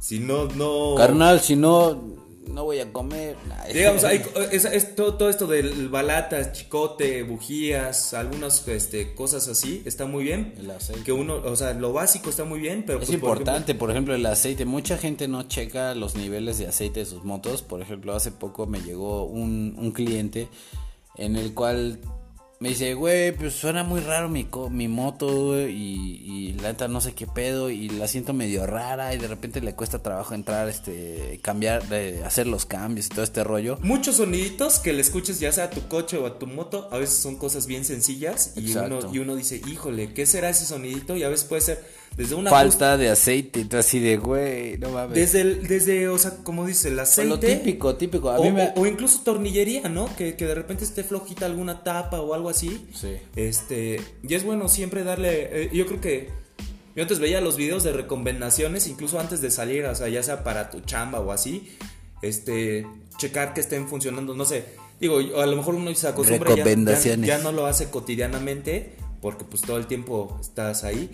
si no, no... Carnal, si no, no voy a comer. Digamos, hay, es, es todo, todo esto del balatas, chicote, bujías, algunas este, cosas así, está muy bien. El aceite. Que uno, o sea, lo básico está muy bien, pero... Es pues, por importante, por ejemplo, el aceite. Mucha gente no checa los niveles de aceite de sus motos. Por ejemplo, hace poco me llegó un, un cliente en el cual me dice, güey, pues suena muy raro mi, co- mi moto, güey, y, y la neta no sé qué pedo, y la siento medio rara, y de repente le cuesta trabajo entrar, este, cambiar, hacer los cambios y todo este rollo. Muchos soniditos que le escuches ya sea a tu coche o a tu moto, a veces son cosas bien sencillas y Exacto. uno, y uno dice, híjole, ¿qué será ese sonidito? Y a veces puede ser desde una Falta de aceite, y tú así de, güey, no mames. Desde, el, desde, o sea, como dice, el aceite. lo típico, típico. A o, mí me... o- o incluso tornillería, ¿no? Que, que de repente esté flojita alguna tapa o algo así. Sí. Este, y es bueno siempre darle, eh, yo creo que yo antes veía los videos de recomendaciones, incluso antes de salir, o sea, ya sea para tu chamba o así, este, checar que estén funcionando, no sé, digo, a lo mejor uno se acostumbra ya- ya, Recomendaciones. ya no lo hace cotidianamente, porque pues todo el tiempo estás ahí,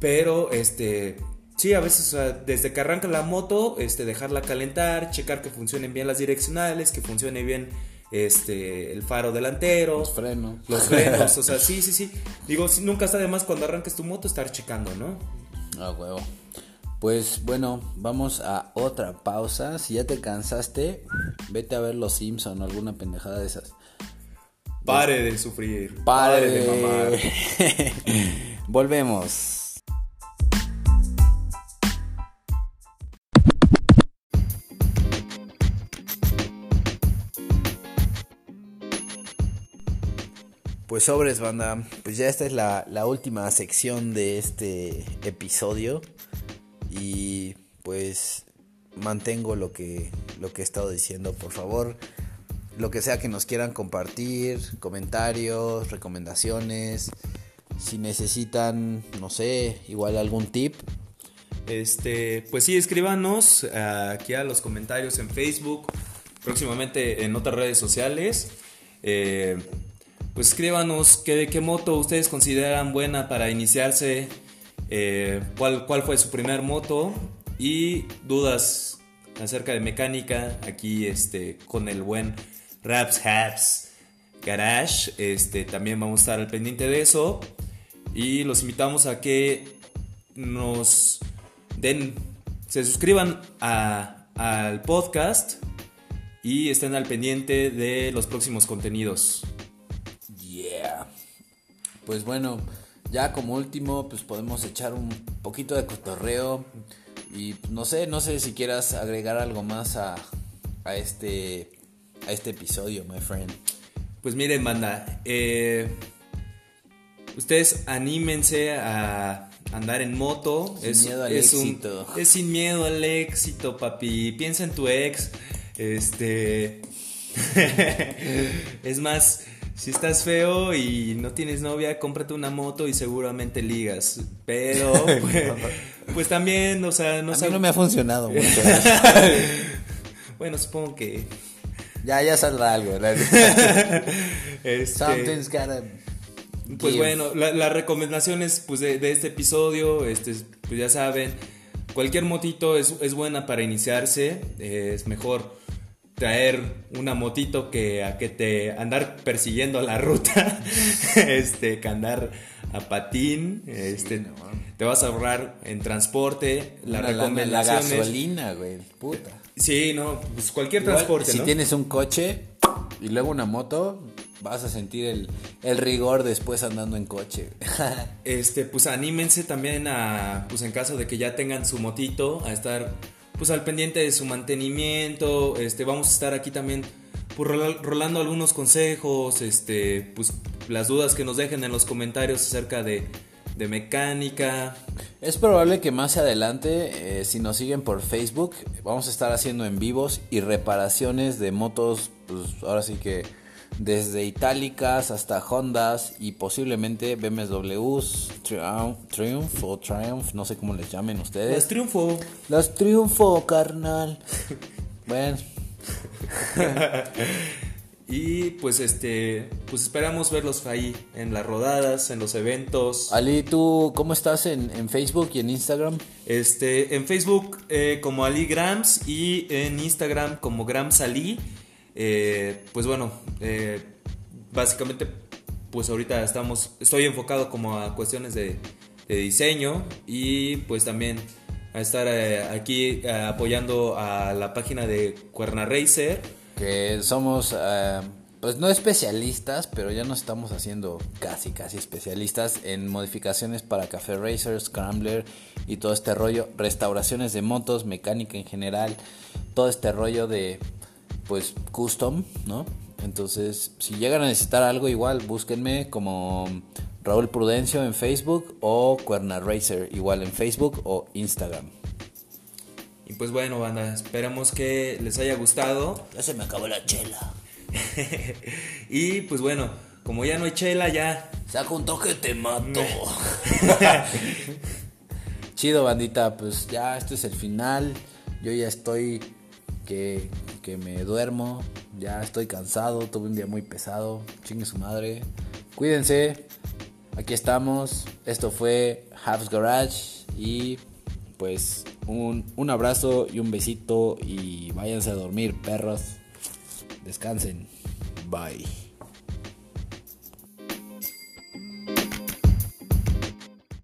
pero este, sí, a veces, o sea, desde que arranca la moto, este, dejarla calentar, checar que funcionen bien las direccionales, que funcione bien este, el faro delantero, Los frenos. los frenos, o sea, sí, sí, sí. Digo, nunca está de más cuando arranques tu moto estar checando, ¿no? Ah, huevo. Pues bueno, vamos a otra pausa. Si ya te cansaste, vete a ver Los Simpson o alguna pendejada de esas. Pare de sufrir. Pare de mamar. Volvemos. Pues sobres, banda. Pues ya esta es la, la última sección de este episodio. Y pues mantengo lo que, lo que he estado diciendo. Por favor, lo que sea que nos quieran compartir, comentarios, recomendaciones. Si necesitan, no sé, igual algún tip. Este, pues sí, escríbanos eh, aquí a los comentarios en Facebook, próximamente en otras redes sociales. Eh, pues escríbanos qué, qué moto ustedes consideran buena para iniciarse, eh, cuál, cuál fue su primer moto y dudas acerca de mecánica aquí este, con el buen Raps Haps Garage. Este, también vamos a estar al pendiente de eso y los invitamos a que nos den, se suscriban a- al podcast y estén al pendiente de los próximos contenidos. Yeah. Pues bueno, ya como último, pues podemos echar un poquito de cotorreo. Y no sé, no sé si quieras agregar algo más a, a este a este episodio, my friend. Pues miren, banda, eh, ustedes anímense a andar en moto. Sin miedo al éxito. es sin miedo al éxito, papi. Piensa en tu ex. Este. es más, si estás feo y no tienes novia, cómprate una moto y seguramente ligas. Pero, pues, pues también, o sea, no A mí no me ha funcionado mucho. Bueno, supongo que. ya, ya saldrá algo. Este, Something's gotta Pues give. bueno, la- las recomendaciones pues, de, de este episodio, este, pues ya saben, cualquier motito es, es buena para iniciarse, es mejor traer una motito que a que te andar persiguiendo la ruta, este, que andar a patín, este, te vas a ahorrar en transporte, la La gasolina, güey, puta. Sí, no, pues cualquier transporte, Si tienes un coche y luego una moto, vas a sentir el, el, rigor después andando en coche. este, pues anímense también a, pues en caso de que ya tengan su motito, a estar pues al pendiente de su mantenimiento. Este, vamos a estar aquí también pues, rolando algunos consejos, este, pues las dudas que nos dejen en los comentarios acerca de, mecánica. Es probable que más adelante, eh, si nos siguen por Facebook, vamos a estar haciendo en vivos y reparaciones de motos, pues ahora sí que desde itálicas hasta Hondas y posiblemente BMWs, Triumph, o Triumph, no sé cómo les llamen ustedes. Las Triunfo. Las Triunfo, carnal. bueno. y pues este, pues esperamos verlos ahí en las rodadas, en los eventos. Ali, ¿tú cómo estás en, Facebook y en Instagram? Este, en Facebook eh, como Ali Grams y en Instagram como Grams Ali. Eh, pues bueno, eh, básicamente, pues ahorita estamos, estoy enfocado como a cuestiones de, diseño y pues también a estar eh, aquí apoyando a la página de Cuerna Racer. Que somos, pues no especialistas, pero ya nos estamos haciendo casi, casi especialistas en modificaciones para Café Racer, Scrambler y todo este rollo, restauraciones de motos, mecánica en general, todo este rollo de pues custom, ¿no? Entonces, si llegan a necesitar algo igual, búsquenme como Raúl Prudencio en Facebook o Cuerna Racer igual en Facebook o Instagram. Y pues bueno, banda, esperamos que les haya gustado. Ya se me acabó la chela. y pues bueno, como ya no hay chela, ya. Saca un toque, te mato. Chido, bandita, pues ya este es el final. Yo ya estoy que, me duermo, ya estoy cansado, tuve un día muy pesado, chingue su madre. Cuídense, aquí estamos, esto fue Half's Garage y pues un, un abrazo y un besito y váyanse a dormir, perros. Descansen. Bye.